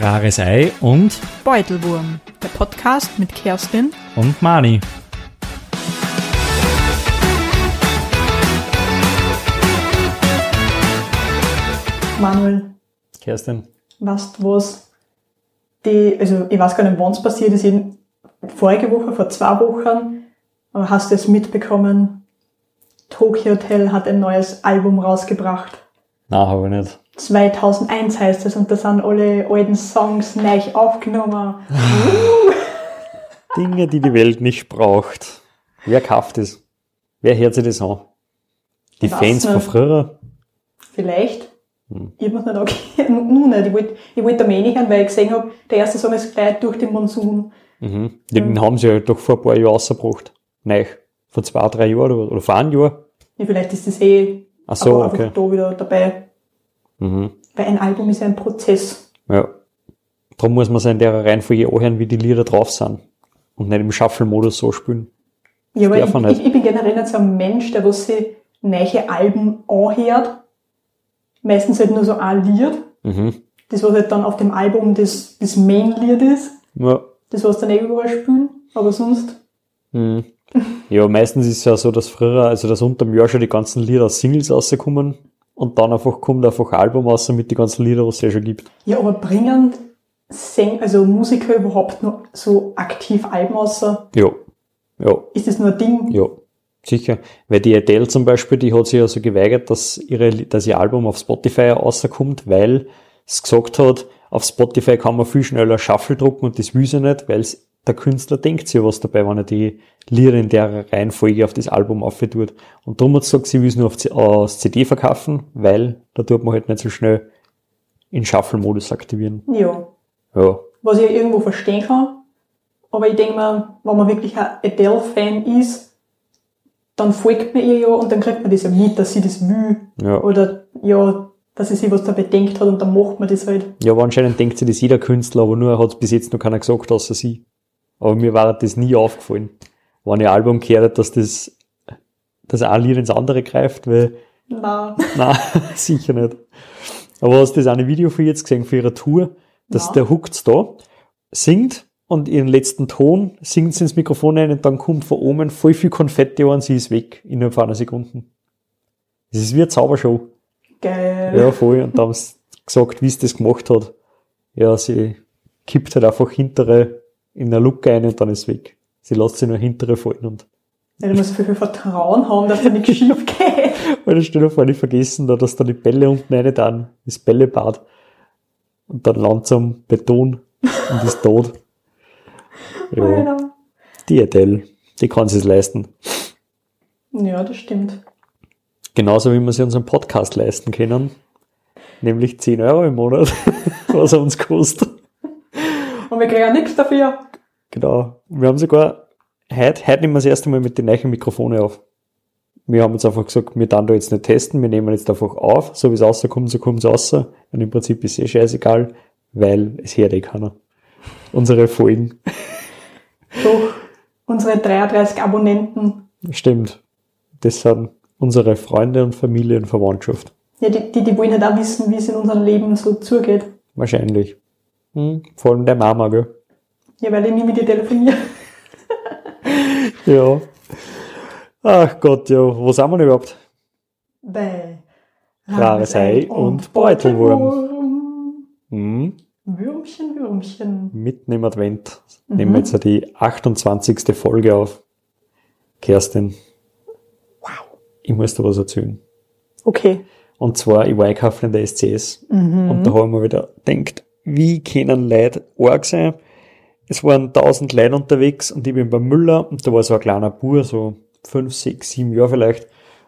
Rares Ei und, Beutelwurm, der Podcast mit Kerstin und Mani. Manuel, Kerstin. weißt du was? Die, also ich weiß gar nicht, wann es passiert ist, in, vorige Woche, vor zwei Wochen, aber hast du es mitbekommen? Tokyo Hotel hat ein neues Album rausgebracht. Nein, habe ich nicht. 2001 heißt es und da sind alle alten Songs neu aufgenommen. Dinge, die die Welt nicht braucht. Wer kauft es? Wer hört sich das an? Die weiß Fans von früher? Vielleicht. Hm. Ich mir's nicht angehört. Nun nicht. Ich wollte ich wollt am nicht hören, weil ich gesehen hab, der erste Song ist gleich durch den Monsun. Mhm. Den haben sie ja doch vor ein paar Jahren rausgebracht. Nein. Vor zwei, drei Jahren oder, oder vor einem Jahr. Ja, vielleicht ist das eh Ach so, okay. da wieder dabei. Mhm. Weil ein Album ist ein Prozess. Ja. Darum muss man sich in der Reihenfolge anhören, wie die Lieder drauf sind. Und nicht im Shuffle-Modus so spielen. Ja, aber ich, ich, ich bin generell nicht so ein Mensch, der was sich neue Alben anhört. Meistens halt nur so ein Lied. Mhm. Das, was halt dann auf dem Album das, das Main-Lied ist. Ja. Das, was dann eh überall spielen. Aber sonst, Mhm. Ja, meistens ist es ja so, dass früher, also dass unter dem Jahr schon die ganzen Lieder als Singles rauskommen und dann einfach kommt einfach ein Album raus mit den ganzen Liedern, was es ja schon gibt. ja, aber bringen Säng, also Musiker überhaupt noch so aktiv Alben raus? Ja. Ja, Ist das nur ein Ding? ja. Sicher. Weil die Adele zum Beispiel, die hat sich ja so geweigert, dass ihre, dass ihr Album auf Spotify rauskommt, weil es gesagt hat, auf Spotify kann man viel schneller Shuffle drucken und das will sie nicht, weil es- der Künstler denkt sich was dabei, wenn er die Lieder in der Reihenfolge auf das Album aufführt. Und darum hat sie gesagt, sie will es nur auf, C- CD verkaufen, weil da tut man halt nicht so schnell in Shuffle-Modus aktivieren. Ja. Ja. Was ich irgendwo verstehen kann. Aber ich denke mir, wenn man wirklich ein Adele-Fan ist, dann folgt man ihr ja und dann kriegt man das ja mit, dass sie das will. Ja. Oder ja, dass sie sich was dabei denkt hat und dann macht man das halt. Ja, aber anscheinend denkt sich das jeder Künstler, aber nur hat es bis jetzt noch keiner gesagt, außer sie. Aber mir war das nie aufgefallen, wenn ihr Album gehört, dass das, dass ein Lied ins andere greift, weil, Na, nein, sicher nicht. Aber hast du das eine Video ihr jetzt gesehen, für ihre Tour, dass Ja. der huckt da, singt und ihren letzten Ton singt sie ins Mikrofon ein und dann kommt von oben voll viel Konfetti an und sie ist weg innerhalb von einer Sekunde. Das ist wie eine Zaubershow. geil. Ja, voll. Und da haben sie gesagt, wie sie das gemacht hat. Ja, sie kippt halt einfach hintere in eine Luke ein und dann ist weg. Sie lässt sich nur hintere fallen und, Ja, du musst viel, viel Vertrauen haben, dass da nichts schief geht. weil das stell dir vor, nicht vergessen, da, dass da die Bälle unten rein dann, das Bällebad. Und dann langsam Beton und ist tot. Ja, Alter. die Adele, die kann sich's leisten. Ja, das stimmt. Genauso wie wir sie unseren Podcast leisten können. Nämlich 10 Euro im Monat, was er uns kostet. Und wir kriegen nichts dafür. Genau. Wir haben sogar, heute, heute nehmen wir das erste Mal mit den neuen Mikrofonen auf. Wir haben jetzt einfach gesagt, wir dann da jetzt nicht testen, wir nehmen jetzt einfach auf, so wie es rauskommt, so kommt es raus. Und im Prinzip ist eh scheißegal, weil es hört eh keiner. Unsere Folgen. Doch, unsere 33 Abonnenten, Stimmt. Das sind unsere Freunde und Familie und Verwandtschaft. ja, die, die, die wollen halt auch wissen, wie es in unserem Leben so zugeht. Wahrscheinlich. Hm, vor allem der Mama, gell? Ja, weil ich nie mit dir telefoniere. Ja. Ach Gott, ja. Wo sind wir denn überhaupt? Bei Rares Ei und Beutelwurm. Beutelwurm. Hm. Würmchen, Würmchen. mitten im Advent nehmen wir jetzt die 28. Folge auf. Kerstin. Wow. Ich muss dir was erzählen. Okay. Und zwar, ich war einkaufen in der SCS und da habe ich mir wieder gedacht, wie können Leute arg sein? Es waren tausend Leute unterwegs und ich bin beim Müller und da war so ein kleiner Bur, so fünf, sechs, sieben Jahre vielleicht.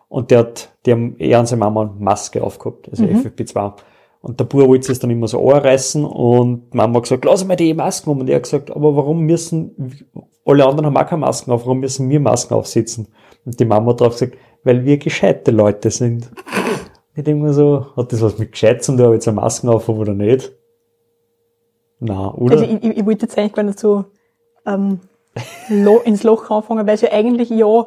Und der hat, die haben er und seine Mama eine Maske aufgehabt, also FFP2. Und der Bur wollte das dann immer so anreißen und Mama hat gesagt, lass mal die Masken um. Und er hat gesagt, aber warum müssen, alle anderen haben auch keine Masken auf, warum müssen wir Masken aufsetzen? Und die Mama hat drauf gesagt, weil wir gescheite Leute sind. Ich denke mir so, hat das was mit gescheit zu tun, ob ich jetzt eine Masken auf habe oder nicht? Na, oder? Also ich, ich, ich wollte jetzt eigentlich gar nicht so ähm, lo, ins Loch anfangen, weil es ja eigentlich ja,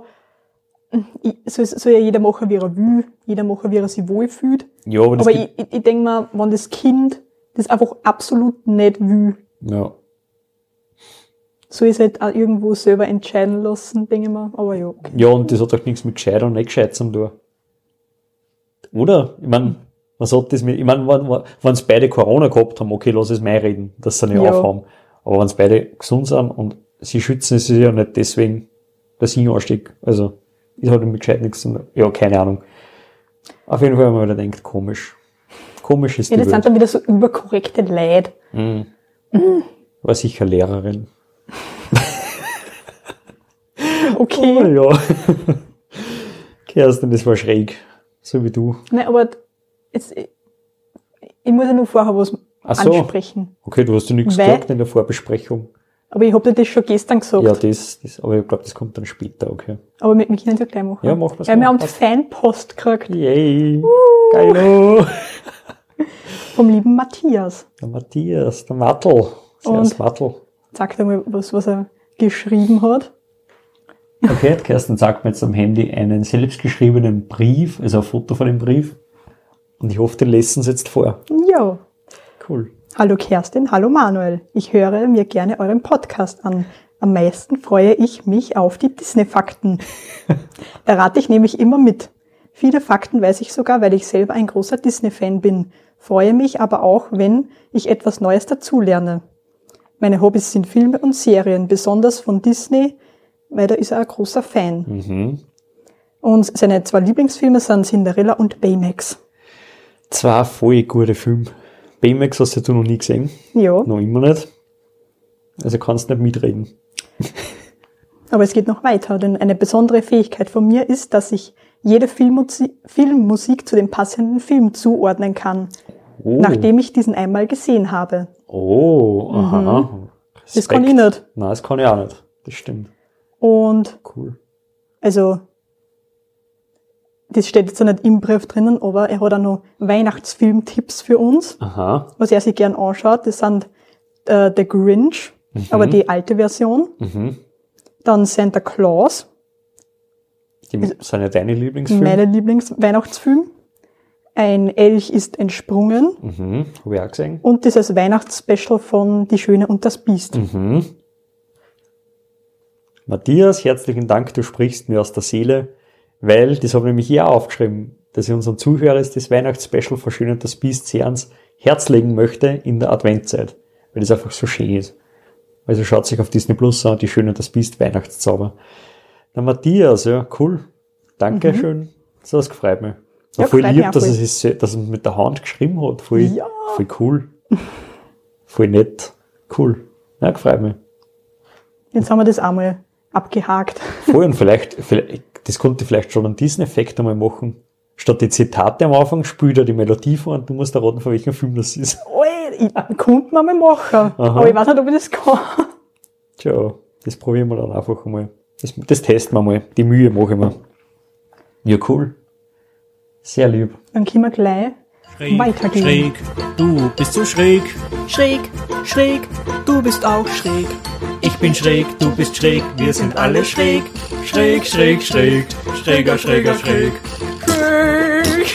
soll, soll ja jeder machen, wie er will, jeder machen, wie er sich wohlfühlt. ja, aber Aber ich, ich, ich denke mir, wenn das Kind das einfach absolut nicht will. Ja. So ist halt auch irgendwo selber entscheiden lassen, denke ich mir. Aber ja, okay. Ja, und das hat auch nichts mit gescheit und nicht gescheit zu tun. Oder? Ich meine, was hat das mit, ich meine, wenn, wenn sie beide Corona gehabt haben, okay, lass es mal reden, dass sie nicht Ja. aufhaben. Aber wenn sie beide gesund sind und sie schützen sich ja nicht deswegen, dass ich ihn anstecke. Also, ist halt mit gescheit nichts. Ja, keine Ahnung. Auf jeden Fall, wenn man wieder denkt, komisch. Komisch ist Ja, die das sind Welt. dann wieder so überkorrekte Leute. War sicher Lehrerin. Okay. Oh, ja. Kerstin, das war schräg. So wie du. Nein, aber jetzt, ich, ich muss ja nur vorher was Ach so. ansprechen. Okay, du hast ja nichts Weil- gesagt in der Vorbesprechung. Aber ich hab dir das schon gestern gesagt. Ja, das, das, aber ich glaube, das kommt dann später, okay. Aber wir, wir können ja gleich machen. Ja, machen wir's Weil wir mal. haben Passt. Fanpost gekriegt Yay! Geilo! vom lieben Matthias. Der Matthias, der Mattel. Servus? Mattel. Sagt einmal was, was er geschrieben hat. Okay, Kerstin sagt mir jetzt am Handy einen selbstgeschriebenen Brief, also ein Foto von dem Brief. Und ich hoffe, den lesen sie jetzt vor. Ja. Cool. Hallo Kerstin, hallo Manuel. Ich höre mir gerne euren Podcast an. Am meisten freue ich mich auf die Disney-Fakten. da rate ich nämlich immer mit. Viele Fakten weiß ich sogar, weil ich selber ein großer Disney-Fan bin. Freue mich aber auch, wenn ich etwas Neues dazulerne. Meine Hobbys sind Filme und Serien, besonders von Disney, weil da ist er ein großer Fan. Mhm. Und seine zwei Lieblingsfilme sind Cinderella und Baymax. Zwei voll gute Filme. Baymax hast du noch nie gesehen. Ja, Noch immer nicht. Also kannst nicht mitreden. aber es geht noch weiter, denn eine besondere Fähigkeit von mir ist, dass ich jede Filmmusi Filmmusik zu dem passenden Film zuordnen kann, Oh, nachdem ich diesen einmal gesehen habe. oh aha. Das kann ich nicht. Nein, das kann ich auch nicht. Das stimmt. Und Cool. also, das steht jetzt nicht im Brief drinnen, aber er hat auch noch Weihnachtsfilmtipps für uns, Aha. was er sich gern anschaut. Das sind äh, The Grinch, aber die alte Version. Mhm. Dann Santa Claus, Die sind ja deine Lieblingsfilme. meine Lieblingsweihnachtsfilm. Ein Elch ist entsprungen. Mhm. Habe ich auch gesehen. Und dieses Weihnachtsspecial von Die Schöne und das Biest. Mhm. Matthias, herzlichen Dank, du sprichst mir aus der Seele, weil, das habe ich nämlich hier aufgeschrieben, dass ich unseren Zuhörern das Weihnachtsspecial von Schön und das Biest sehr ans Herz legen möchte in der Adventzeit, weil das einfach so schön ist. Also schaut sich auf Disney Plus an, die Schön und das Biest Weihnachtszauber. Der Matthias, ja, cool. Danke schön. So, das gefreut mich. Ja, voll lieb, dass er, sich, dass er mit der Hand geschrieben hat. Voll, Ja. voll cool. Voll nett. Cool. Ja, gefreut mich. Jetzt haben wir das einmal abgehakt. Voll und vielleicht, vielleicht, das konnte ich vielleicht schon an diesen Effekt einmal machen. Statt die Zitate am Anfang spielt er die Melodie vor und du musst erraten, von welchem Film das ist. Oh, ich konnte man mal machen. Aber ich weiß nicht, ob ich das kann. Tja, das probieren wir dann einfach mal. Das, das testen wir mal. Die Mühe mache ich mir. Ja, cool. Sehr lieb. Dann können wir gleich Schräg, weitergehen. schräg, du bist so schräg. Schräg, schräg, du bist auch schräg. Ich bin schräg, du bist schräg, wir sind alle schräg. Schräg, schräg, schräg, schräger, schräger, schräg. Schräg.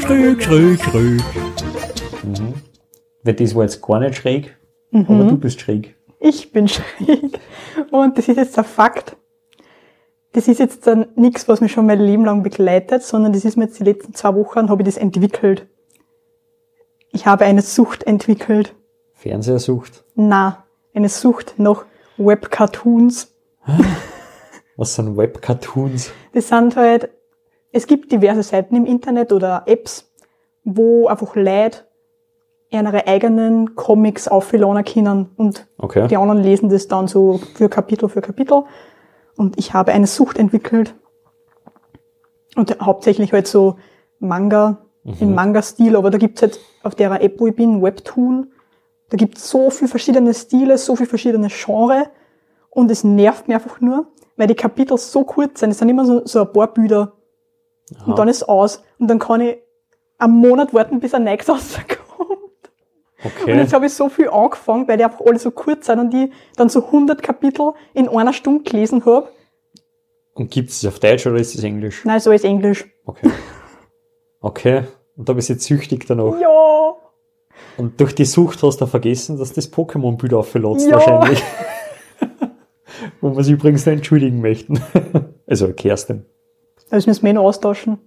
Schräg, schräg, schräg. Weil das war jetzt gar nicht schräg, aber du bist schräg. Ich bin schräg. Und das ist jetzt ein Fakt. Das ist jetzt dann nichts, was mich schon mein Leben lang begleitet, sondern das ist mir jetzt die letzten zwei Wochen, habe ich das entwickelt. Ich habe eine Sucht entwickelt. Fernsehersucht. Na, eine Sucht nach Webcartoons. Was sind Webcartoons? Das sind halt, es gibt diverse Seiten im Internet oder Apps, wo einfach Leute ihre eigenen Comics aufladen können und Okay. die anderen lesen das dann so für Kapitel für Kapitel. Und ich habe eine Sucht entwickelt. Und hauptsächlich halt so Manga, im Manga-Stil, aber da gibt's halt auf der App, wo ich bin, Webtoon, da gibt's so viel verschiedene Stile, so viel verschiedene Genre und es nervt mir einfach nur, weil die Kapitel so kurz sind. Es sind immer so, so ein paar Bilder und dann ist aus und dann kann ich einen Monat warten, bis ein neues rauskommt. Und Okay. jetzt habe ich so viel angefangen, weil die einfach alle so kurz sind und ich dann so 100 Kapitel in einer Stunde gelesen habe. Und gibt es auf Deutsch oder ist es Englisch? Nein, so ist Englisch. Okay. Okay. Und da bist du jetzt süchtig danach. Ja! Und durch die Sucht hast du vergessen, dass das Pokémon-Bild aufgelotzt Ja. wahrscheinlich. Wo wir sie übrigens noch entschuldigen möchten. also Kerstin. Das müssen wir noch austauschen.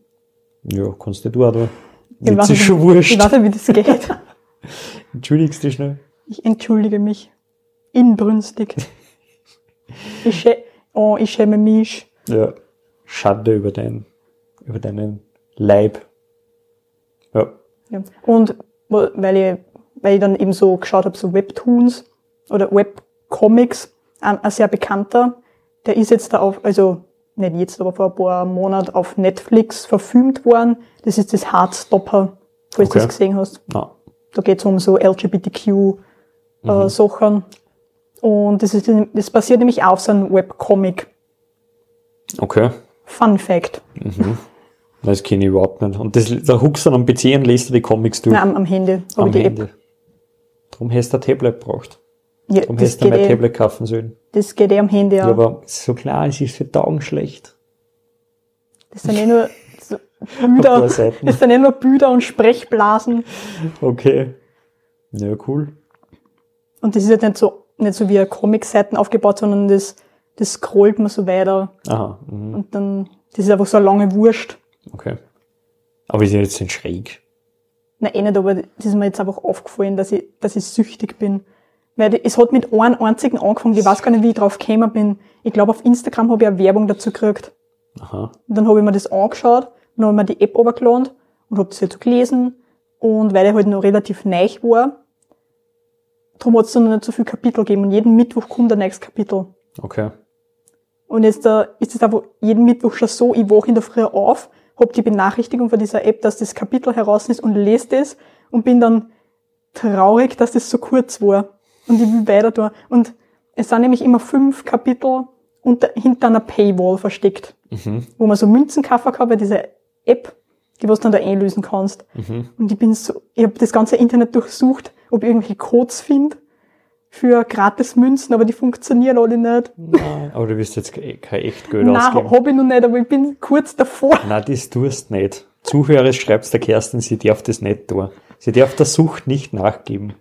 Ja, kannst du du auch da. Ich weiß ist nicht, schon Ich wurscht. weiß nicht, wie das geht. Entschuldigst dich schnell. Ich entschuldige mich. Inbrünstig. Ich, schä oh, ich schäme mich. Ja. Schande über dein, über deinen Leib. Ja. Ja. Und weil ich, weil ich dann eben so geschaut habe, so Webtoons oder Webcomics, ein, ein sehr bekannter, der ist jetzt da auf, also nicht jetzt, aber vor ein paar Monaten auf Netflix verfilmt worden. Das ist das Heartstopper, falls du Okay. das gesehen hast. Na, Da geht es um so LGBTQ-Sachen. Und das, ist, das basiert nämlich auf so einem Webcomic. okay. Fun Fact. Das kenne ich überhaupt nicht. Und das, da huckst du dann am PC und lest du die Comics durch. Nein, am, am Handy am. App. Darum hast du ein Tablet braucht. Ja, Darum das, hast du mein eh, Tablet kaufen sollen. das geht eh am Handy Ja. auch. aber so klar, es ist für die Augen schlecht. Das sind eh nur so Bilder. Das sind eh nur Bilder und Sprechblasen. Okay. Ja, cool. Und das ist halt nicht so, nicht so wie Comic-Seiten aufgebaut, sondern das, das scrollt man so weiter. Aha. Mhm. Und dann, das ist einfach so eine lange Wurst. Okay. Aber ist ja jetzt nicht schräg. Na, eh nicht, aber das ist mir jetzt einfach aufgefallen, dass ich, dass ich süchtig bin. Weil es hat mit einem einzigen angefangen, ich weiß gar nicht, wie ich drauf gekommen bin. Ich glaube, auf Instagram habe ich eine Werbung dazu gekriegt. Aha. Und dann habe ich mir das angeschaut, dann habe ich mir die App runtergeladen und habe das so gelesen. Und weil er halt noch relativ neu war, darum hat es dann noch nicht so viel Kapitel gegeben. Und jeden Mittwoch kommt ein nächstes Kapitel. Okay. Und jetzt äh, ist es einfach jeden Mittwoch schon so, ich wache in der Früh auf, hab die Benachrichtigung von dieser App, dass das Kapitel heraus ist und lese das und bin dann traurig, dass das so kurz war. Und ich will weiter tun. Und es sind nämlich immer fünf Kapitel unter, hinter einer Paywall versteckt, Mhm. wo man so Münzen kaufen kann bei dieser App, die was dann da einlösen kannst. Mhm. Und ich bin so, ich habe das ganze Internet durchsucht, ob ich irgendwelche Codes finde für gratis Münzen, aber die funktionieren alle nicht. Nein, aber du wirst jetzt ke- kein echt Geld Nein, ausgeben. hab ich noch nicht, aber ich bin kurz davor. Nein, das tust du nicht. Zuhörer schreibst der Kerstin, sie darf das nicht tun. Sie darf der Sucht nicht nachgeben.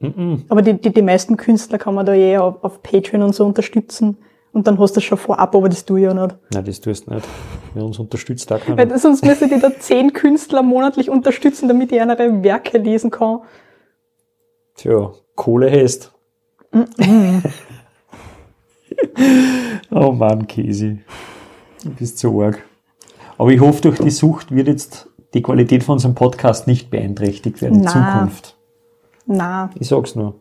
Mhm. Aber die, die, die meisten Künstler kann man da eh auf, auf Patreon und so unterstützen. Und dann hast du das schon vorab, aber das tue ich ja nicht. Nein, das tust du nicht. Wer uns unterstützt, da kann Weil sonst müsste ich da zehn Künstler monatlich unterstützen, damit ich ihre Werke lesen kann. Tja, Kohle hast. oh Mann, Käsi. Du bist so arg. Aber ich hoffe, durch die Sucht wird jetzt die Qualität von unserem Podcast nicht beeinträchtigt werden in Na. Zukunft. Na, Ich sag's nur.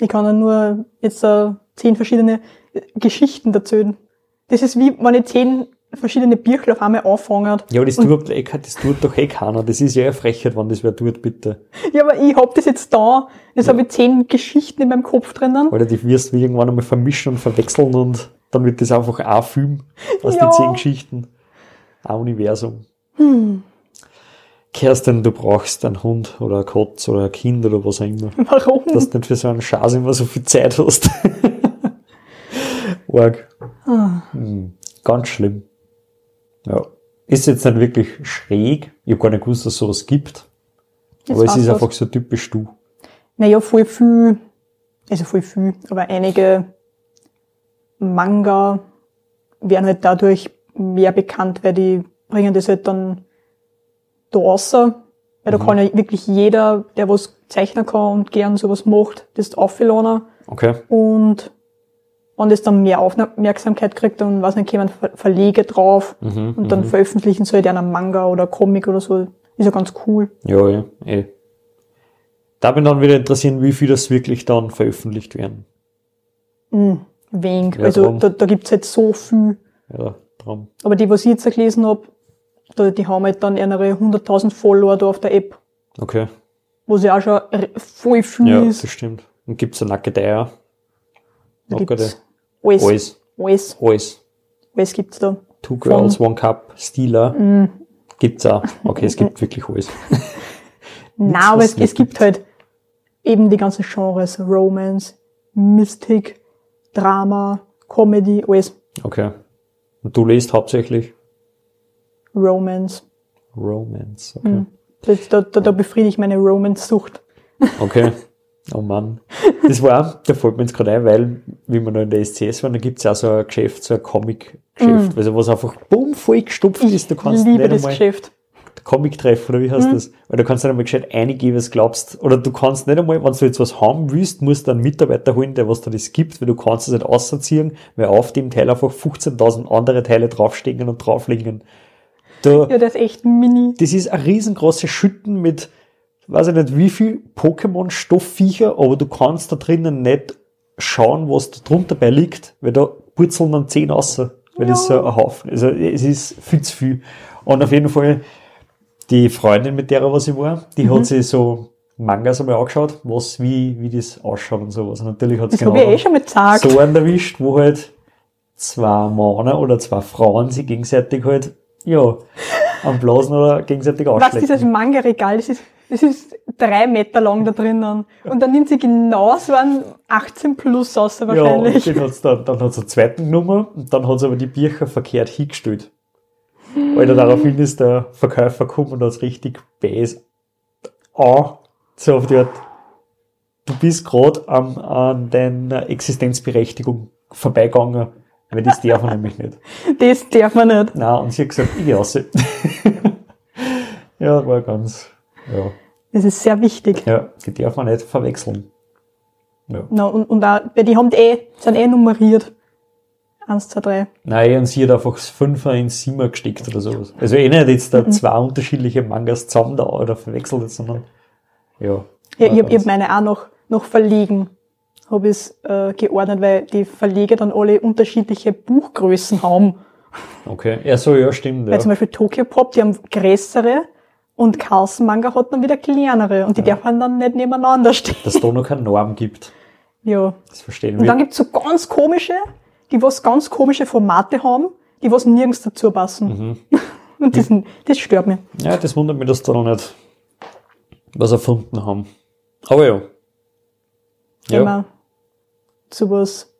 ich kann ja nur jetzt äh, zehn verschiedene äh, Geschichten erzählen. Das ist wie, wenn ich zehn verschiedene Bücher auf einmal anfange. Ja, aber das tut, eh das tut doch eh keiner. Das ist ja eine Frechheit, wenn das wer tut, bitte. Ja, aber ich hab das jetzt da. Jetzt habe ich zehn Geschichten in meinem Kopf drinnen. Oder die wirst du irgendwann einmal vermischen und verwechseln und dann wird das einfach ein Film aus Ja. den zehn Geschichten. Ein Universum. Kerstin, du brauchst einen Hund oder ein Katz oder ein Kind oder was auch immer. Warum? Dass du nicht für so einen Scheiß immer so viel Zeit hast. Arg. Hm, Ganz schlimm. Ja. Ist jetzt nicht wirklich schräg. Ich habe gar nicht gewusst, dass es sowas gibt. Jetzt aber es ist du einfach was. so typisch du. Naja, voll viel, also voll viel, aber einige Manga werden halt dadurch mehr bekannt, weil die bringen das halt dann da raus. Weil da kann ja wirklich jeder, der was zeichnen kann und gern sowas macht, das aufladen. Okay. Und wenn das dann mehr Aufmerksamkeit kriegt, dann weiß nicht, Ver- Verlege drauf Mhm, und dann veröffentlichen sie halt einen Manga oder Comic oder so. Ist ja ganz cool. Ja, ja, eh. Da bin dann wieder interessieren, wie viel das wirklich dann veröffentlicht werden. Wenig. Ja, also drum. da, da gibt's halt so viel. Ja, drum. Aber die, was ich jetzt gelesen hab, da, die haben halt dann ihre 100.000 Follower da auf der App, Okay. wo sie auch schon voll viel Ja, ist. das stimmt. Und gibt's eine nackte Eier? Da gibt's alles, alles, Alles. alles, Alles. gibt's da. Two Girls, One Cup, Stealer. Gibt's auch. Okay, es gibt wirklich alles. Nein, aber was es, es gibt halt eben die ganzen Genres. Romance, Mystic, Drama, Comedy, alles Okay. Und du liest hauptsächlich Romance. Romance, okay. Das, da, da, da befriedige ich meine Romance-Sucht. Okay. Oh Mann. Das war, da fällt mir jetzt gerade ein, weil, wie wir noch in der SCS waren, da gibt's ja auch so ein Geschäft, so ein Comic-Geschäft, also was einfach bumm voll gestopft ist, du kannst liebe nicht das einmal Geschäft. Comic-Treff, oder wie heißt das? Weil du kannst nicht einmal gescheit eingeben, was du glaubst. Oder du kannst nicht einmal, wenn du jetzt was haben willst, musst du einen Mitarbeiter holen, der was da das gibt, weil du kannst es nicht ausziehen, weil auf dem Teil einfach 15.000 andere Teile draufstehen und draufliegen. Da, Ja, das ist echt mini. das ist ein riesengroßes Schütten mit, weiß ich nicht wie viel Pokémon-Stofffviecher, aber du kannst da drinnen nicht schauen, was da drunter bei liegt, weil da purzeln dann 10 raus, weil das so ein Haufen, also es ist viel zu viel. Und auf jeden Fall, die Freundin, mit der was ich war, die Mhm. hat sich so Mangas einmal angeschaut, was, wie, wie das ausschaut und sowas. Und natürlich hat sie ich eh schon so einen erwischt, wo halt zwei Männer oder zwei Frauen sich gegenseitig halt, ja, am Blasen oder gegenseitig Was ausschlecken. dieses Manga-Regal, das ist, das ist drei Meter lang da drinnen. Und dann nimmt sie genau so einen 18 plus aus Ja, wahrscheinlich. und den hat's dann, dann hat's eine zweite Nummer und dann hat's aber die Bücher verkehrt hingestellt. Alter, daraufhin ist der Verkäufer gekommen und hat's richtig bäs an, so auf die Art, du bist gerade an, an deiner Existenzberechtigung vorbeigegangen, weil das darf man nämlich nicht. Das darf man nicht. Na und sie hat gesagt, ich gehe raus. ja, war ganz, ja, Das ist sehr wichtig. ja, die darf man nicht verwechseln. Ja. Na, und, und auch, weil die haben die eh, sind eh nummeriert. Eins, zwei, drei. Nein, und sie hat einfach das Fünfer ins Siemer gesteckt oder sowas. Also eh nicht jetzt da zwei unterschiedliche Mangas zusammen da oder verwechselt, sondern ja. Ja, ich habe hab meine auch noch, noch verlegen. Habe ich äh, geordnet, weil die Verleger dann alle unterschiedliche Buchgrößen haben. Okay, ja, so, ja, stimmt. Weil zum Ja. Beispiel Tokyo Pop, die haben größere und Carlsen Manga hat dann wieder kleinere und die dürfen dann nicht nebeneinander stehen. Dass es da noch keine Norm gibt. Ja. Das verstehen Und dann wir. gibt's so ganz komische, die was ganz komische Formate haben, die was nirgends dazu passen. Mhm. Und das, das stört mich. Ja, das wundert mich, dass da noch nicht was erfunden haben. Aber ja. Gehen Ja, wir zu was,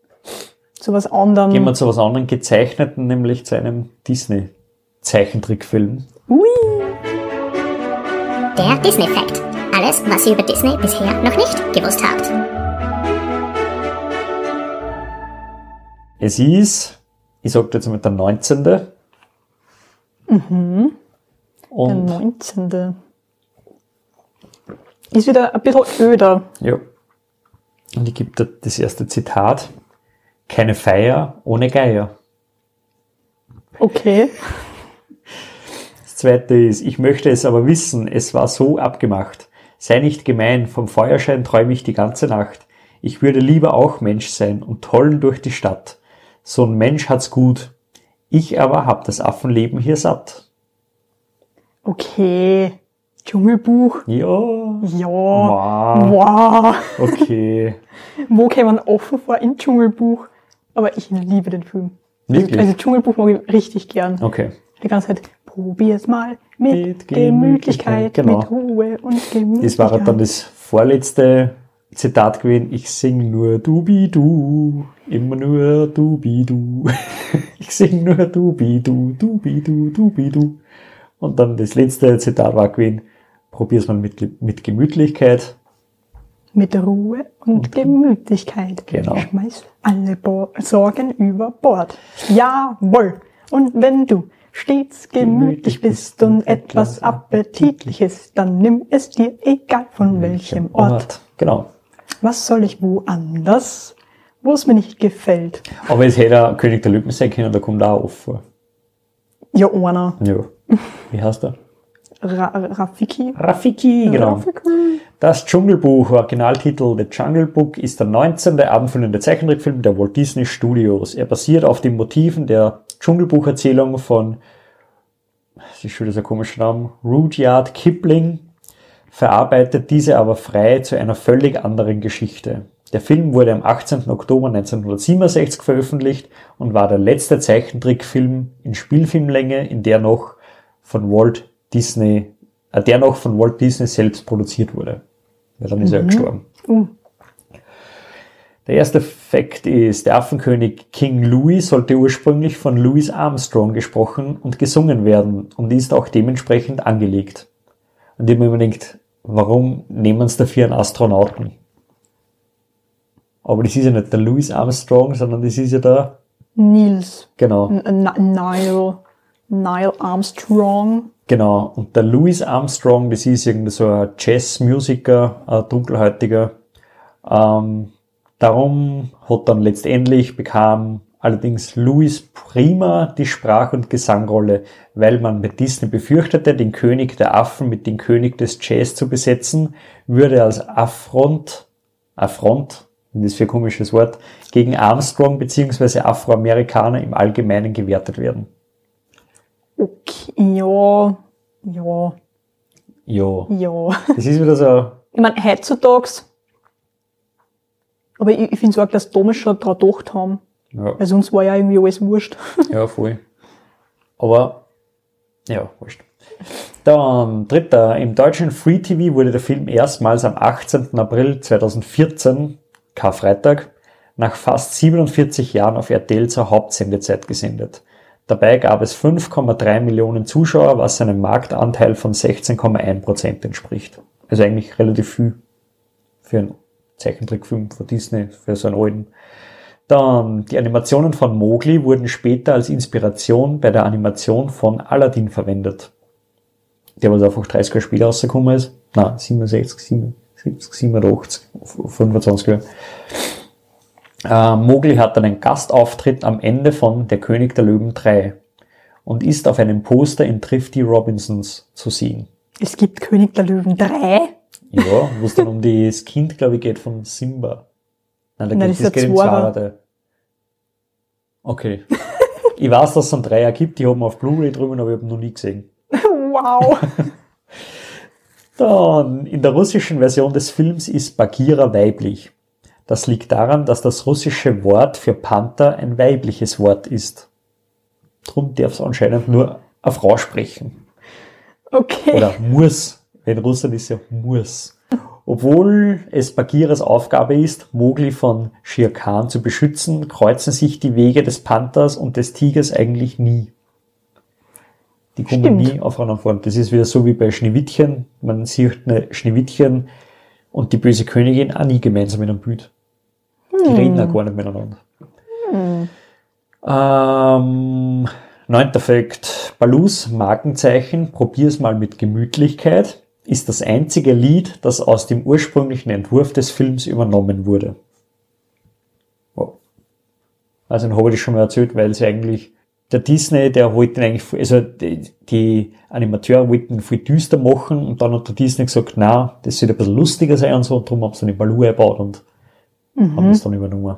zu was anderem. gehen wir zu was anderem Gezeichneten, nämlich zu einem Disney-Zeichentrickfilm. Ui. Der Disney Fact. Alles, was ihr über Disney bisher noch nicht gewusst habt. Es ist, ich sag jetzt mal der 19. Der Und 19. Ist wieder ein bisschen öder. Ja. Und ich gebe da das erste Zitat. Keine Feier ohne Geier. Okay. Zweite ist, ich möchte es aber wissen, es war so abgemacht. Sei nicht gemein, vom Feuerschein träume ich die ganze Nacht. Ich würde lieber auch Mensch sein und tollen durch die Stadt. So ein Mensch hat's gut. Ich aber hab das Affenleben hier satt. Okay. Dschungelbuch. Ja. Ja. Wow. Wow. Okay. Wo käme man offen vor im Dschungelbuch? Aber ich liebe den Film. Wirklich? Also Dschungelbuch mag ich richtig gern. Okay. Die ganze Zeit, probier's mal mit, Mit Gemütlichkeit, Gemütlichkeit, genau. mit Ruhe und Gemütlichkeit. Das war halt dann das vorletzte Zitat gewesen. Ich sing nur Dubi-Du, immer nur Dubi-Du. ich sing nur Dubi-Du, Dubi-Du, Dubi-Du. Und dann das letzte Zitat war gewesen, probier's mal mit, mit Gemütlichkeit. Mit Ruhe und Gemütlichkeit. Genau. Schmeiß alle Bo Sorgen über Bord. Jawohl. Und wenn du stets gemütlich bist und etwas Appetitliches, dann nimm es dir, egal von welchem Ort. Genau. Was soll ich woanders, wo es mir nicht gefällt? Aber es hätte auch König der Lücken sein können, da kommt auch oft vor. Ja, einer. Ja. Wie heißt er? Ra Rafiki. Rafiki, genau. Rafiki. Das Dschungelbuch, Originaltitel The Jungle Book, ist der 19. abendfüllende Zeichentrickfilm der Walt Disney Studios. Er basiert auf den Motiven der Dschungelbucherzählung von, das ist schon dieser komische Name, Rudyard Kipling, verarbeitet diese aber frei zu einer völlig anderen Geschichte. Der Film wurde am 18. Oktober 1967 veröffentlicht und war der letzte Zeichentrickfilm in Spielfilmlänge, in der noch von Walt Disney, äh, der noch von Walt Disney selbst produziert wurde. Ja, dann ist er gestorben. Uh, Der erste Fakt ist, der Affenkönig King Louis sollte ursprünglich von Louis Armstrong gesprochen und gesungen werden und ist auch dementsprechend angelegt. Und ich habe mir überlegt, warum nehmen sie dafür einen Astronauten? Aber das ist ja nicht der Louis Armstrong, sondern das ist ja der, Nils. genau, N Nile. Nile Armstrong. genau. Und der Louis Armstrong, das ist irgendwie so ein Jazzmusiker, ein dunkelhäutiger. Ähm, darum hat dann letztendlich bekam allerdings Louis Prima die Sprach- und Gesangrolle, weil man mit Disney befürchtete, den König der Affen mit dem König des Jazz zu besetzen, würde als Affront, Affront, das ist für ein komisches Wort, gegen Armstrong bzw. Afroamerikaner im Allgemeinen gewertet werden. Okay, ja. Ja. Ja, Ja. das ist wieder so, Ich meine, heutzutage, aber ich, ich finde es auch, dass damals schon dran gedacht haben. ja, Weil sonst war ja irgendwie alles wurscht. ja voll. Aber, ja, wurscht. Dann dritter, im deutschen Free TV wurde der Film erstmals am 18. April 2014, Karfreitag, nach fast 47 Jahren auf RTL zur Hauptsendezeit gesendet. Dabei gab es 5,3 Millionen Zuschauer, was einem Marktanteil von 16,1 Prozent entspricht. Also eigentlich relativ viel für einen Zeichentrickfilm von Disney, für so einen alten. Dann, die Animationen von Mowgli wurden später als Inspiration bei der Animation von Aladdin verwendet. Der was einfach 30 Jahre später rausgekommen ist. Nein, 67, 77, 87, 25 Jahre. Äh, Mowgli hat einen Gastauftritt am Ende von Der König der Löwen 3 und ist auf einem Poster in Thrifty Robinsons zu sehen. Es gibt König der Löwen 3. Ja, wo es dann um das Kind, glaube ich, geht von Simba. Nein, da Nein, geht, das geht im Zweiter. Zweite. Okay. ich weiß, dass es einen Dreier gibt, die haben auf Blu-ray drüben, aber ich habe noch nie gesehen. Wow. Dann, in der russischen Version des Films ist Bagheera weiblich. Das liegt daran, dass das russische Wort für Panther ein weibliches Wort ist. Drum darf es anscheinend nur eine Frau sprechen. Okay. Oder muss. In Russland ist ja muss. Obwohl es Bagheeras Aufgabe ist, Mowgli von Shere Khan zu beschützen, kreuzen sich die Wege des Panthers und des Tigers eigentlich nie. Die kommen Stimmt. nie aufeinander vor. Das ist wieder so wie bei Schneewittchen. Man sieht eine Schneewittchen und die böse Königin auch nie gemeinsam in einem Bild. Die reden auch gar nicht miteinander. Ähm, neunter Fakt. Balus Markenzeichen, probier's mal mit Gemütlichkeit, ist das einzige Lied, das aus dem ursprünglichen Entwurf des Films übernommen wurde. Oh. Also dann habe ich das schon mal erzählt, weil sie eigentlich, der Disney, der wollte ihn eigentlich, also die, die Animateure wollten ihn viel düster machen und dann hat der Disney gesagt, na, das soll ein bisschen lustiger sein und so, und darum haben sie dann den Baloo eingebaut und haben das dann übernommen.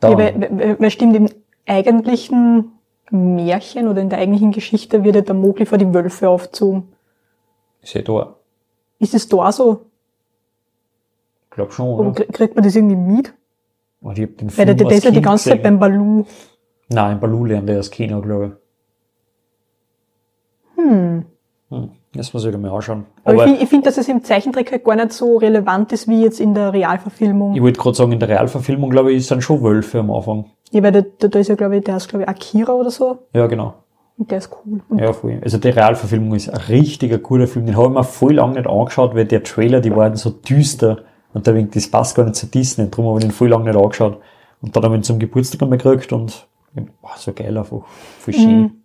Dann, Ja, weil, weil, stimmt, im eigentlichen Märchen oder in der eigentlichen Geschichte wird ja der Mowgli vor die Wölfe aufgezogen. Ist ja da. Ist es da so? Ich glaube schon, Oder krie- kriegt man das irgendwie mit? Und ich hab den Weil Film der, der als ist ja die ganze Zeit beim Balu. Nein, in Baloo lernt er das Kino, glaube Hm. ich. Hm. Das muss ich mir anschauen. Aber, Aber ich finde, ich find, dass es im Zeichentrick halt gar nicht so relevant ist wie jetzt in der Realverfilmung. ich wollte gerade sagen, in der Realverfilmung, glaube ich, sind schon Wölfe am Anfang. Ja, weil da, da, da ist ja, glaube ich, der ist, glaube ich, Akira oder so. Ja, genau. Und der ist cool. Und Ja, voll. Also die Realverfilmung ist ein richtiger guter Film. Den habe ich mir voll lang nicht angeschaut, weil der Trailer, die waren so düster. Und da denke ich, das passt gar nicht zu Disney. Darum habe ich den voll lang nicht angeschaut. Und dann habe ich ihn zum Geburtstag einmal gekriegt und boah, so geil einfach. Voll schön.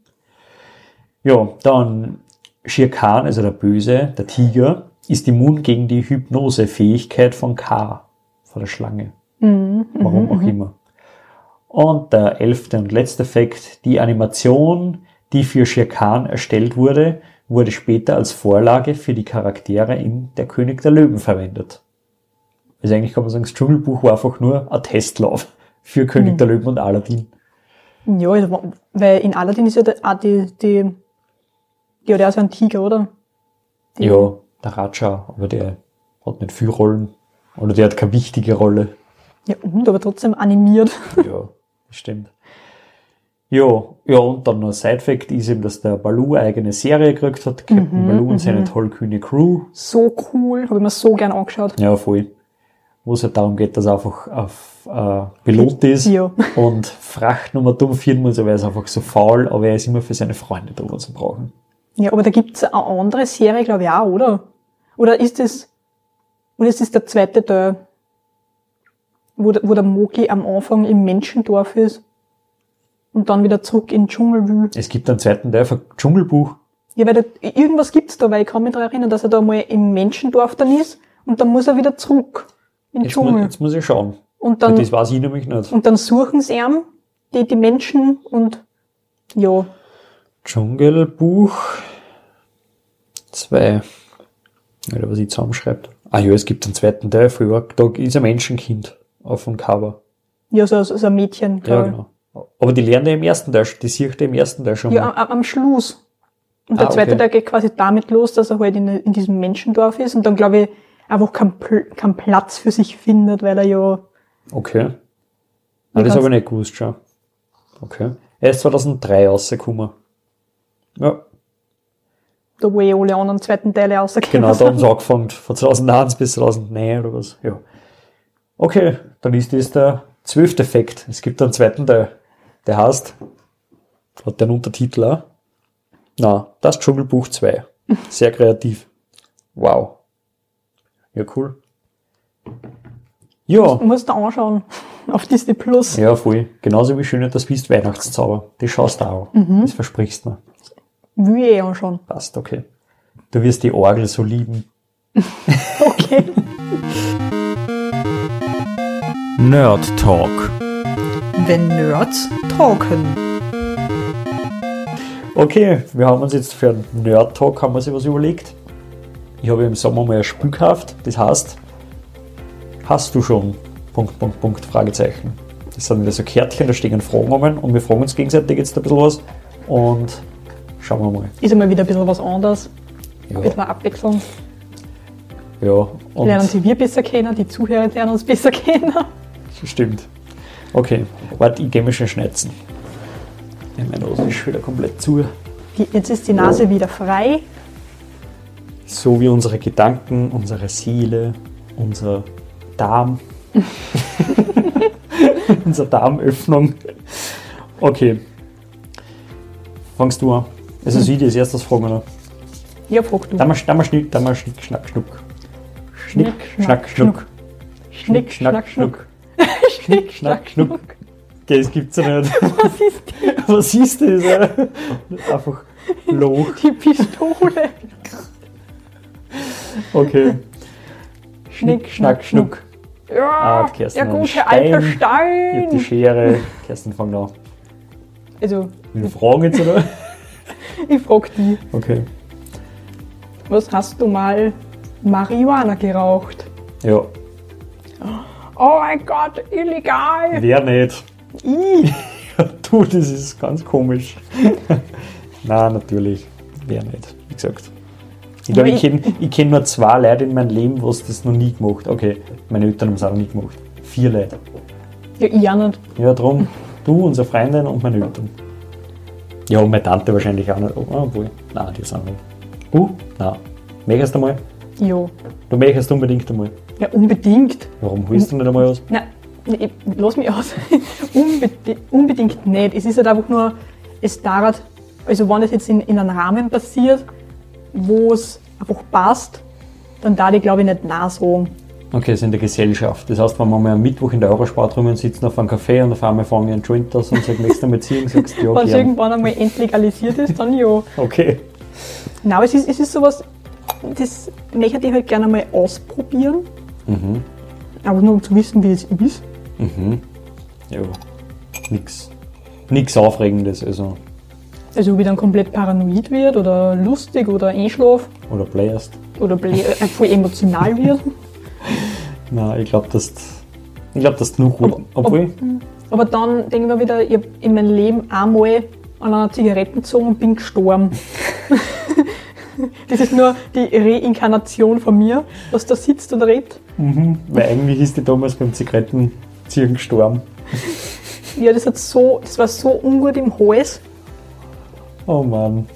Ja, dann Shere Khan, also der Böse, der Tiger, ist immun gegen die Hypnosefähigkeit von K, von der Schlange. Warum auch immer. Und der elfte und letzte Fakt, die Animation, die für Shere Khan erstellt wurde, wurde später als Vorlage für die Charaktere in Der König der Löwen verwendet. Also eigentlich kann man sagen, das Dschungelbuch war einfach nur ein Testlauf für König der Löwen und Aladdin. ja, also, weil in Aladdin ist ja der, auch die, die, ja, der ist ja ein Tiger, oder? Die- Ja, der Raja, aber der hat nicht viel Rollen. Oder der hat keine wichtige Rolle. Ja, und, aber trotzdem animiert. Ja, stimmt. Ja, ja, und dann noch ein Side-Fact ist eben, dass der Baloo eine eigene Serie gekriegt hat, Captain Baloo und seine tollkühne Crew. So cool, habe ich mir so gern angeschaut. Ja, voll. wo es halt darum geht, dass er einfach auf äh, Pilot ist Ja. und Fracht nochmal dumm führen muss, aber er ist einfach so faul, aber er ist immer für seine Freunde da, was brauchen. Ja, aber da gibt's eine andere Serie, glaube ich, auch, oder? Oder ist es, oder ist es der zweite Teil, wo, der- wo der Moki am Anfang im Menschendorf ist und dann wieder zurück in den Dschungel will? Es gibt einen zweiten Teil von Dschungelbuch. Ja, weil da, irgendwas gibt's da, weil ich kann mich daran erinnern, dass er da mal im Menschendorf dann ist und dann muss er wieder zurück in den Jetzt, Dschungel. jetzt muss ich schauen. Und Weil dann, das weiß ich nämlich nicht. und dann suchen sie ihn, die, die Menschen und, ja, Dschungelbuch 2. Oder was ich zusammenschreibt. Ah ja, es gibt einen zweiten Teil. Früher, da ist ein Menschenkind auf dem Cover. ja, so, so ein Mädchen, Ja, genau. Aber die lernt ja im ersten Teil, die sieht ja im ersten Teil schon Ja, mal. am, am Schluss. Und der Ah, zweite okay. Tag geht quasi damit los, dass er halt in, in diesem Menschendorf ist und dann, glaube ich, einfach keinen Pl keinen Platz für sich findet, weil er ja, Okay. Ah, das habe ich nicht gewusst schon. Okay. Er ist 2003 rausgekommen. Ja, da wo eh alle anderen zweiten Teile rausgekommen genau, da haben sie angefangen. Von 2001 bis 2009 oder was. Ja. Okay, dann ist das der zwölfte Effekt. Es gibt einen zweiten Teil. Der heißt, hat der einen Untertitel auch? Na, das Dschungelbuch 2. Sehr kreativ. Wow. Ja, cool. Ja. Du musst da anschauen. Auf Disney Plus. Ja, voll. Genauso wie schön das bist Weihnachtszauber. Das schaust du auch. Mhm. Das versprichst du mir. Will ich eh anschauen. Passt, okay. Du wirst die Orgel so lieben. Okay. Nerd Talk. Wenn Nerds talken. Okay, wir haben uns jetzt für einen Nerd Talk haben wir sich was überlegt. Ich habe im Sommer mal ein Spiel gekauft. Das heißt, hast du schon? Punkt, Punkt, Punkt, Fragezeichen. Das sind wieder so Kärtchen, da stehen Fragen um und wir fragen uns gegenseitig jetzt ein bisschen was und schauen wir mal. Ist immer wieder ein bisschen was anderes. Ja, Ein bisschen Abwechslung. ja Lernen und sie wir besser kennen, die Zuhörer lernen uns besser kennen. stimmt. Okay, warte, ich gehe mir schon schnetzen. Meine Nase ist wieder komplett zu. Jetzt ist die Nase wieder frei. So wie unsere Gedanken, unsere Seele, unser Darm. unsere Darmöffnung. Okay. Fangst du an. Also sie die als erstes fragen, oder? Ja, frag du. Da mal, da mal schnick, da mal schnick, schnack, schnuck. Schnick, schnack, schnuck. Schnick, schnack, schnuck. Schnick, schnack, schnuck. Okay, das gibt's ja nicht. Was ist die, Was ist das? Einfach Loch. die Pistole? Okay. Schnick, schnack, schnuck. Ja, Ah, Kerstin der gute alte Stein. Die. Schere. Kerstin, fang an. Also, Wir fragen jetzt, oder? ich frag die, Okay. was hast du mal Marihuana geraucht? Ja. Oh mein Gott, illegal. Wer nicht? Du, das ist ganz komisch. Nein, natürlich. Wer nicht, wie gesagt. Ich glaube, ich kenne kenn nur zwei Leute in meinem Leben, was das noch nie gemacht Okay, meine Eltern haben es auch noch nie gemacht. Vier Leute. Ja, ich auch nicht. Ja, drum, du, unsere Freundin und meine Eltern. Ja, und meine Tante wahrscheinlich auch nicht. Oh, obwohl, nein, die sind nicht. Du? Nein. Möchtest du mal? Ja. Du möchtest unbedingt einmal. Ja, unbedingt. Warum holst du nicht einmal aus? Nein, ich, lass mich aus. Unbedi unbedingt nicht. Es ist halt einfach nur, es dauert, also wenn es jetzt in, in einem Rahmen passiert, wo es einfach passt, dann darf ich glaube ich nicht Nein sagen. Okay, ist in der Gesellschaft. Das heißt, wenn wir mal am Mittwoch in der Eurosport rum sitzen auf einem Café und auf einmal fangen wir einen Joint aus und sagen, nächstes Mal ziehen, sagst du ja, Wenn es irgendwann einmal entlegalisiert ist, dann ja. Okay. Nein, es ist, es ist sowas, das möchte ich halt gerne mal ausprobieren. Mhm. Aber nur um zu wissen, wie es ist. Mhm. Ja. Nix. Nix Aufregendes, also. Also wie dann komplett paranoid wird oder lustig oder einschlaf Oder playerst. oder blä- äh, voll emotional wird. Nein, ich glaube, dass ich glaube, du noch gut. Obwohl, Aber dann denke ich mir wieder, ich habe in meinem Leben einmal an einer Zigarette gezogen und bin gestorben. das ist nur die Reinkarnation von mir, was da sitzt und redet. weil eigentlich ist die damals beim Zigarettenziehen gestorben. Ja, das hat so, das war so ungut im Hals, Oh Mann.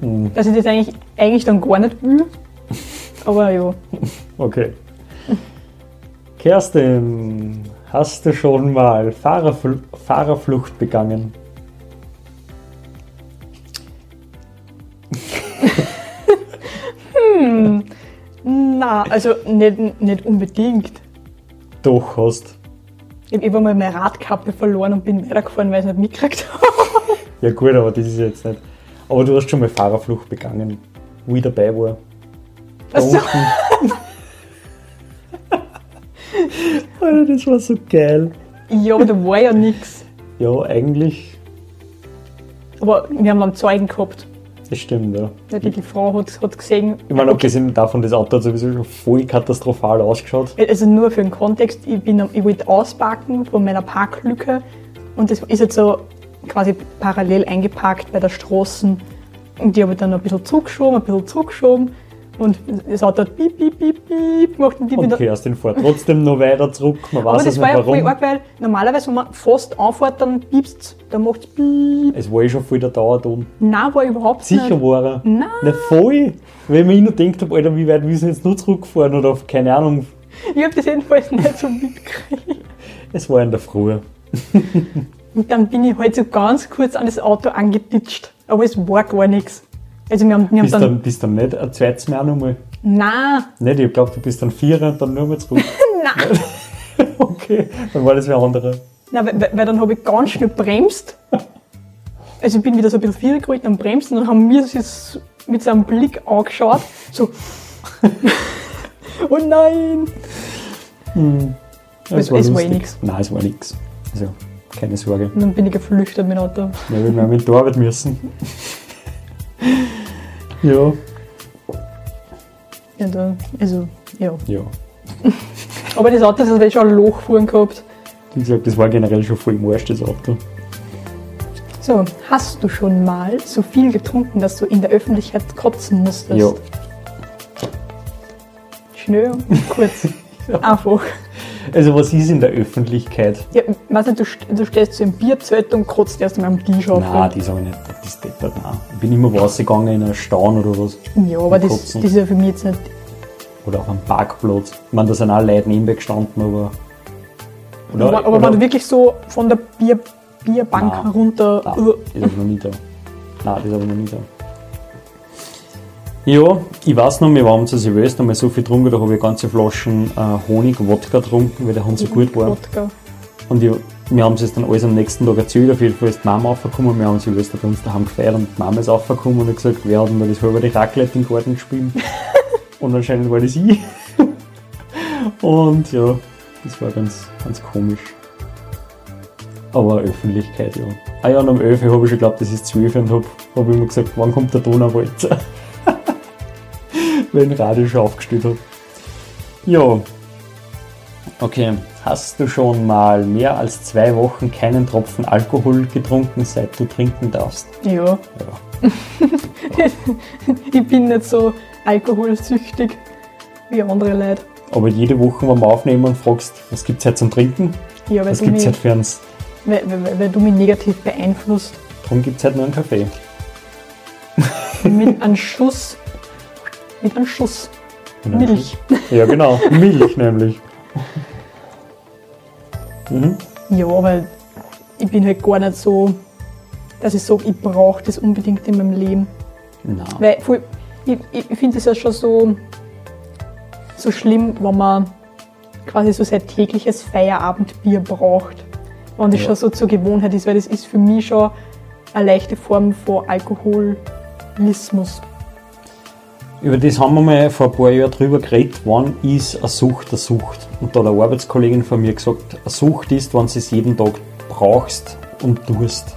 Hm, dass ich das eigentlich, eigentlich dann gar nicht will. Aber ja, Okay. Kerstin, hast du schon mal Fahrerfl Fahrerflucht begangen? Na, also nicht, nicht unbedingt. Doch, hast. Ich habe einmal meine Radkappe verloren und bin weitergefahren, weil ich es nicht mitgekriegt habe. Ja gut, aber das ist jetzt nicht. Aber du hast schon mal Fahrerflucht begangen, wo ich dabei war. Da so. Alter, das war so geil. Ja, aber da war ja nichts. Ja, eigentlich, Aber wir haben dann Zeugen gehabt. Das stimmt, ja. Ja, Die, die Frau hat, hat gesehen. Ich meine, abgesehen davon, das Auto hat sowieso schon voll katastrophal ausgeschaut. Also nur für den Kontext, ich, bin, ich wollte ausparken von meiner Parklücke und das ist jetzt so quasi parallel eingeparkt bei der Straße. Und die habe ich dann ein bisschen zugeschoben, ein bisschen zugeschoben und das Auto hat piep, piep, piep, piep gemacht und bin Und da. Kerstin fährt trotzdem noch weiter zurück. Man Aber weiß es das nicht war ja voll warum. arg, weil normalerweise, wenn man fast anfährt, dann piepst dann macht es piep. Es war eh schon voll der Dauerton. Nein, war überhaupt Sicher nicht. war er. Nein. Na voll. Weil ich mir nur gedacht habe, Alter, wie weit willst du jetzt nur zurückfahren oder auf, keine Ahnung. Ich habe das jedenfalls nicht so mitgekriegt. Es war in der Früh. Und dann bin ich halt so ganz kurz an das Auto angetitscht. Aber es war gar nichts. Also wir haben, wir haben Bist dann... dann, bist dann nicht ein zweites Mal nochmal. Nein, Nicht, ich glaube, du bist dann vierer und dann nur mal zurück. nein. okay, dann war das wer andere. Nein, weil, weil- dann habe ich ganz schnell bremst. Also ich bin wieder so ein bisschen vierig gerollt, dann bremst und dann haben wir es mit so einem Blick angeschaut. So. oh nein! Es- es war eh nix. Nein, es war nichts. Also, keine Sorge. Und dann bin ich geflüchtet mit dem Auto. Ja, wir haben mit der Arbeit müssen. ja, Ja, da, also, ja. ja. Aber das Auto hat schon ein Loch vorhin gehabt. Wie gesagt, das war generell schon voll im Arsch, das Auto. So, hast du schon mal so viel getrunken, dass du in der Öffentlichkeit kotzen musstest? Ja. Schnell und kurz. Einfach. Also, was ist in der Öffentlichkeit? Ja, weißt du, du, st- du stehst so im Bierzelt und kotzt erst mal am Tisch auf. Nein, die sagen nicht, das ist deppert, nein. Ich bin immer rausgegangen in einen Staun oder was. ja, aber das, das ist ja für mich jetzt nicht. Oder auf einem Parkplatz. Ich meine, da sind auch Leute neben mir gestanden, aber. Oder, aber aber oder, wenn du wirklich so von der Bier, Bierbank Nein. runter. Nein, das habe ich noch nie da. Nein, das habe ich noch nie da. Ja, ich weiß noch, wir waren zu Silvester mal so viel getrunken, da habe ich ganze Flaschen äh, Honig, Wodka getrunken, weil der Hund so gut war. Wodka. Und ich, wir haben es dann alles am nächsten Tag erzählt. Auf jeden Fall ist die Mama aufgekommen. Wir haben Silvester bei uns daheim gefeiert und die Mama ist aufgekommen und hat gesagt, wer hat denn da das halbe die Raclette im Garten gespielt? und anscheinend war das ich. und ja, das war ganz, ganz komisch. Aber Öffentlichkeit, ja. Ah ja, und um 11 Uhr habe ich schon geglaubt, das ist 12 Uhr und habe hab immer gesagt, wann kommt der Donauwalzer? Weil Radio schon aufgestellt habe. Ja, Okay, hast du schon mal mehr als zwei Wochen keinen Tropfen Alkohol getrunken, seit du trinken darfst? Ja. Ja. ich bin nicht so alkoholsüchtig wie andere Leute. Aber jede Woche, wenn wir aufnehmen und fragst, was gibt's heute zum Trinken? Ja, weil Was gibt's mich, heute für uns? weil, weil, weil du mich negativ beeinflusst. Darum gibt's heute nur einen Kaffee. Mit einem Schuss. Mit einem Schuss. Milch. Ja, genau. Milch nämlich. Ja, aber ich bin halt gar nicht so, dass ich sage, ich brauche das unbedingt in meinem Leben. Na, Weil voll, ich, ich finde es ja schon so, so schlimm, wenn man quasi so sein tägliches Feierabendbier braucht. Wenn das Ja. schon so zur Gewohnheit ist, weil das ist für mich schon eine leichte Form von Alkoholismus. Über das haben wir mal vor ein paar Jahren drüber geredet, wann ist eine Sucht eine Sucht? Und da hat eine Arbeitskollegin von mir gesagt, eine Sucht ist, wenn du es jeden Tag brauchst und tust.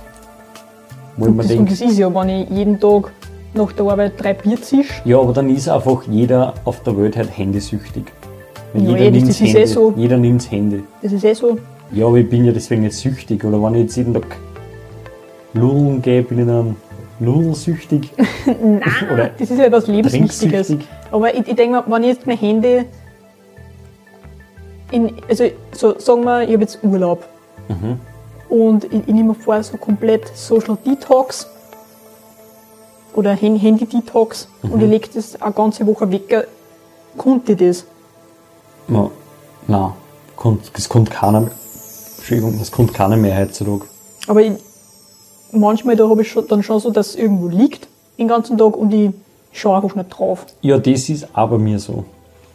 Wo ich mir Das, und denke, das ist ja, wenn ich jeden Tag nach der Arbeit drei Bier zisch, Ja, aber dann ist einfach jeder auf der Welt halt handysüchtig. Ja, jeder eh, das- nimmt's das ist eh Handy. so. Jeder nimmt's Handy. das ist eh so, Ja, aber ich bin ja deswegen nicht süchtig. Oder wenn ich jetzt jeden Tag Ludeln gehe, bin ich dann Ludelsüchtig. Oder das ist ja etwas Lebenswichtiges. Aber ich, ich denke mir, wenn ich jetzt mein Handy in, also so, sagen wir, ich habe jetzt Urlaub Mhm. und ich, ich nehme mir vor, so komplett Social Detox oder Hand- Handy Detox Mhm. und ich lege das eine ganze Woche weg, konnte ich das. Ja, nein. Kommt, das kommt keiner, Entschuldigung, das kommt keiner mehr heutzutage. Aber ich, manchmal da habe ich schon, dann schon so, dass es irgendwo liegt den ganzen Tag und ich schaue einfach nicht drauf. Ja, das ist bei mir so.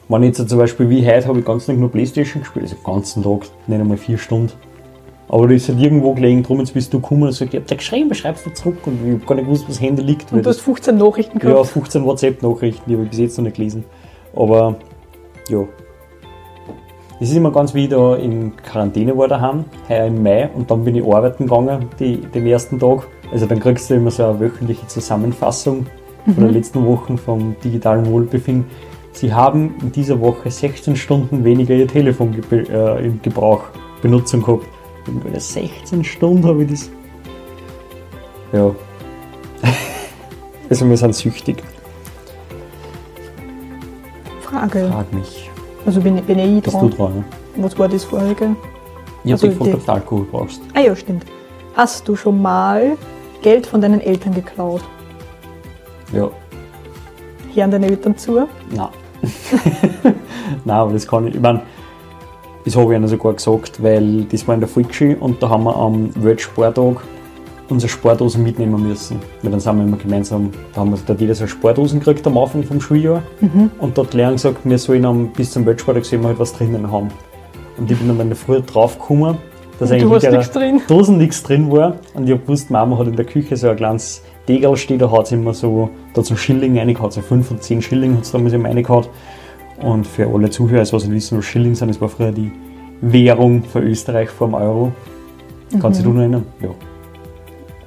Wenn ich jetzt zum Beispiel wie heute habe ich ganz Tag nur Playstation gespielt, also den ganzen Tag, nicht einmal vier Stunden. Aber da ist halt irgendwo gelegen drum, jetzt bist du gekommen und sagst, ich hab dir geschrieben, schreibst du zurück und ich hab gar nicht gewusst, wo das Handy liegt. Und du hast das, 15 Nachrichten ja, gehabt. 15 WhatsApp-Nachrichten, die habe ich bis jetzt noch nicht gelesen. Aber, ja. Es ist immer ganz wie ich da in Quarantäne war daheim, heuer im Mai, und dann bin ich arbeiten gegangen, die, den ersten Tag. Also dann kriegst du immer so eine wöchentliche Zusammenfassung von der letzten Wochen vom digitalen Wohlbefinden. Sie haben in dieser Woche 16 Stunden weniger ihr Telefon ge äh, im Gebrauch, Benutzung gehabt. Der 16 Stunden habe ich das. Ja. Also wir sind süchtig. Frage. Frag mich. Also bin, bin ich Bist du dran. dran? Ne? Was war das vorherige? Ich Also habe dich gefragt, ob du Alkohol brauchst. Ah ja, stimmt. Hast du schon mal Geld von deinen Eltern geklaut? Ja. Hören deine Eltern zu? Nein. Nein, aber das kann ich. Ich meine, das habe ich ihnen sogar gesagt, weil das war in der Volksschule und da haben wir am Weltsporttag unsere Sportdosen mitnehmen müssen. Weil dann sind wir immer gemeinsam, da haben wir da jeder so Sportdosen gekriegt am Anfang vom Schuljahr und dort Lehrer gesagt, wir sollen am, bis zum Weltsporttag sehen wir halt was drinnen haben. Und ich bin dann in der Früh drauf gekommen, dass Und eigentlich in der nichts drin? Dosen nichts drin war. Und ich habe gewusst, Mama hat in der Küche so ein kleines Degel stehen, da hat sie immer so, da hat so Schilling reingehauen, so 5 und 10 Schilling hat sie damals immer reingehauen. Und für alle Zuhörer, also was nicht wissen, was Schilling sind, das war früher die Währung für Österreich vor dem Euro. Kannst du dich noch erinnern? Ja.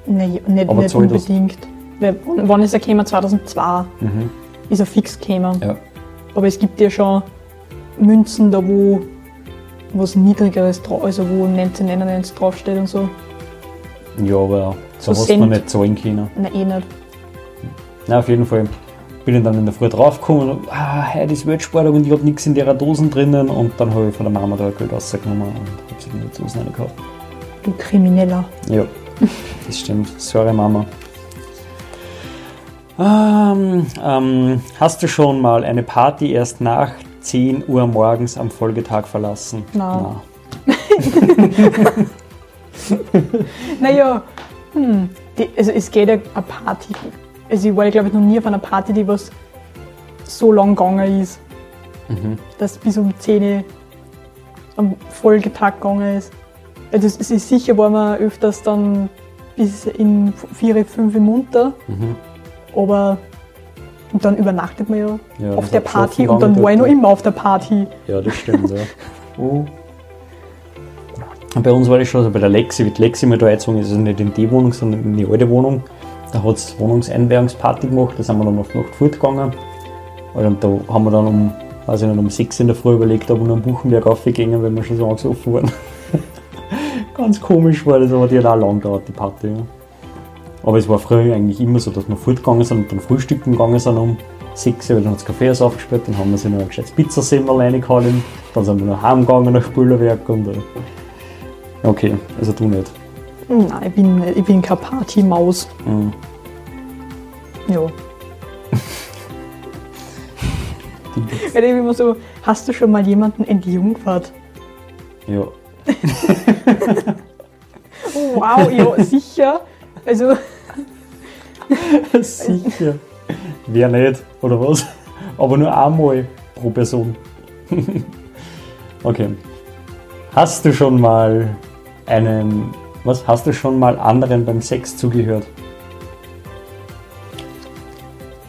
Nein, nicht, Aber nicht das? unbedingt. Weil, wann ist er gekommen? 2002 Mhm. ist er fix gekommen. Ja. Aber es gibt ja schon Münzen da, wo was Niedrigeres drauf, also wo 1999 draufsteht und so. Ja, aber So so hast man Cent. nicht zahlen können. Nein, eh nicht. Na, auf jeden Fall bin ich dann in der Früh draufgekommen und ah, heute ist Weltsporttag und ich habe nichts in der Dosen drinnen und dann habe ich von der Mama da Geld rausgenommen und habe sie in die Dosen reingekauft. Du Krimineller. Ja, das stimmt. Sorry, Mama. Ähm, ähm, hast du schon mal eine Party erst nach 10 Uhr morgens am Folgetag verlassen? Nein. Na. Naja, hm, die, also es geht ja eine Party. Also ich war, glaube ich, noch nie auf einer Party, die was so lang gegangen ist. Dass bis um 10 Uhr am Folgetag gegangen ist. Also es ist sicher, war man öfters dann bis in 4, 5 Uhr munter. Aber und dann übernachtet man ja, Ja, auf der Party und dann war ich noch dort, immer auf der Party. Ja, das stimmt, ja. Oh. Bei uns war das schon, also bei der Lexi, die Lexi mal da eingezogen ist, also nicht in die Wohnung, sondern in die alte Wohnung. Da hat es Wohnungseinweihungsparty gemacht, da sind wir dann auf Nacht fortgegangen. Und da haben wir dann um, weiß ich nicht, um 6 in der Früh überlegt, ob wir noch am Buchenberg raufgehen, weil wir schon so angesoffen waren. Ganz komisch war das, aber die hat auch lang gedauert, die Party. Ja. Aber es war früher eigentlich immer so, dass wir fortgegangen sind und dann frühstücken gegangen sind um 6 Uhr, weil dann hat das Café erst aufgesperrt, dann haben wir sich noch ein gescheites Pizzasemmel reingehauen, dann sind wir noch heimgegangen nach Spülerwerk und äh, okay, also du nicht. Nein, ich bin, ich bin keine Partymaus. Mhm. Ja. Weil ich immer so, hast du schon mal jemanden entjungfert? Ja, wow, ja, sicher. Also, sicher. Wer nicht, oder was? Aber nur einmal pro Person. okay. Hast du schon mal einen, was, hast du schon mal anderen beim Sex zugehört?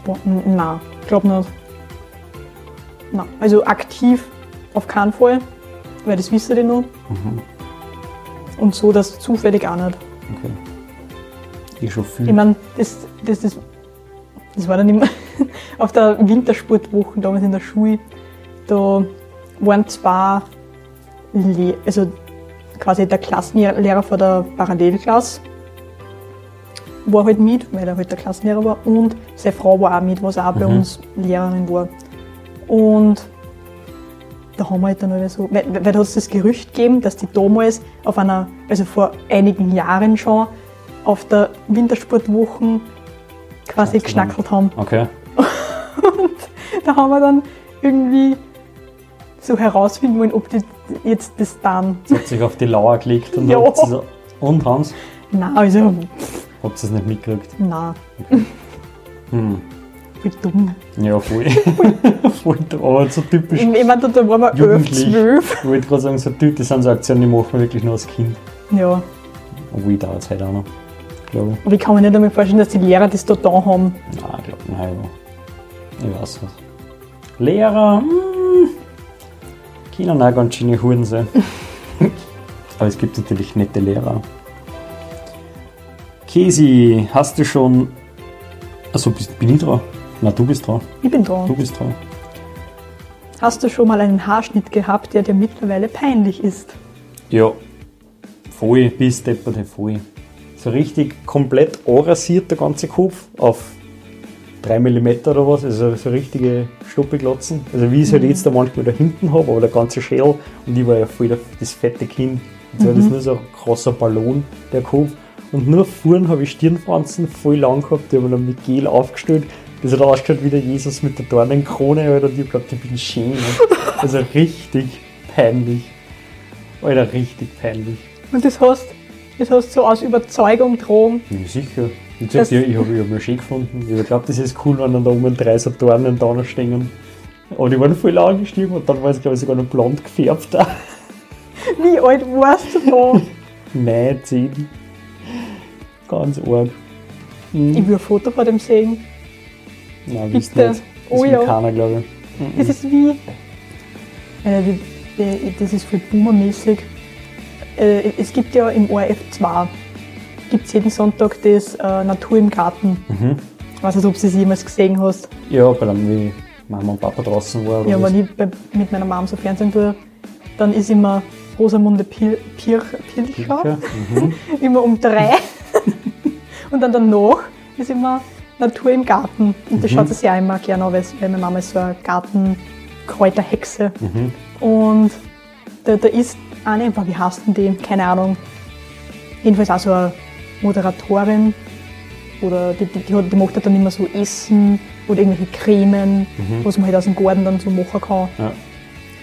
boah, na, glaub nicht. Na, also aktiv auf keinen Fall, weil das wissen die noch. Und so das zufällig auch nicht. Okay. Ich schon viel. Ich meine, das, das, das, das war dann immer auf der Wintersportwoche damals in der Schule. Da waren zwei, Le also quasi der Klassenlehrer von der Parallelklasse war halt mit, weil er halt der Klassenlehrer war und seine Frau war auch mit, was auch bei uns Lehrerin war. Und da haben wir halt dann halt so, weil, weil da hat es das Gerücht gegeben, dass die damals auf einer, also vor einigen Jahren schon, auf der Wintersportwochen quasi geschnackelt haben. Okay. Da haben wir dann irgendwie so herausfinden wollen, ob die jetzt das dann. Hat sich auf die Lauer gelegt und Ja. sie so, und Hans, Nein, also, habt ihr es nicht mitgekriegt? nein. Hm. Wie dumm. Ja, voll. voll, aber so typisch Ich, meine, da, waren wir 11, jugendlich. 12. Ich wollte gerade sagen, so typisch, das sind so Aktionen, die machen wir wirklich nur als Kind. Ja. Obwohl, ich dauert es heute auch noch, glaube ich. Aber ich kann mir nicht einmal vorstellen, dass die Lehrer das da da haben. Nein, ich glaube nicht. Ich weiß was. Lehrer, hm, können auch ganz schöne Huren sein. Aber es gibt natürlich nette Lehrer. Kesi, hast du schon. Achso, bist, bin ich dran? Na, du bist dran. Ich bin dran. Du bist dran. Hast du schon mal einen Haarschnitt gehabt, der dir mittlerweile peinlich ist? Ja. Voll, bis depperte voll. So richtig komplett anrasiert der ganze Kopf auf 3 mm oder was, also so richtige Stoppeglotzen. Also wie ich es halt jetzt da manchmal da hinten habe, aber der ganze Schädel und ich war ja voll das fette Kind. Jetzt war das nur so ein krasser Ballon, der Kopf. Und nur vorn habe ich Stirnfransen voll lang gehabt, die haben wir dann mit Gel aufgestellt. Das hat ausgeschaut wie der Jesus mit der Dornenkrone, Alter, und ich hab geglaubt, ich bin schön. Also richtig peinlich. Alter, richtig peinlich. Und das hast, das hast du so aus Überzeugung drohen. Ja, sicher. Ich, dir, ich habe ich hab mir schön gefunden. Ich glaube, das ist cool, wenn dann da oben drei so Dornen da noch stehen. Aber die waren voll angestiegen und dann war es, glaube ich, sogar noch blond gefärbt. Wie alt warst du da? Nein, zehn. Ganz arg. ich will ein Foto von dem sehen. Nein, wisst nicht. Das Oh ja. keiner, glaube ich. Das ist wie. Äh, die, die, das ist voll boomermäßig. Äh, es gibt ja im ORF 2 gibt's jeden Sonntag das äh, Natur im Garten. Mhm. Ich weiß nicht, ob du es jemals gesehen hast. Ja, bei dem, wie Mama und Papa draußen war. Oder Ja, wenn ich bei, mit meiner Mom so Fernsehen tue, dann ist immer Rosamunde Pil, Pirch, Pilcher, Sicher? Mhm. immer um drei. und dann danach ist immer Natur im Garten. Und Mhm. das schaut sich ja immer gerne an, weil es- meine Mama ist so eine Gartenkräuterhexe. Mhm. Und da, da ist eine, wie heißt denn die? Keine Ahnung. Jedenfalls auch so eine Moderatorin. Oder die, die, die, die macht halt dann immer so Essen oder irgendwelche Cremen, was man halt aus dem Garten dann so machen kann. Ja.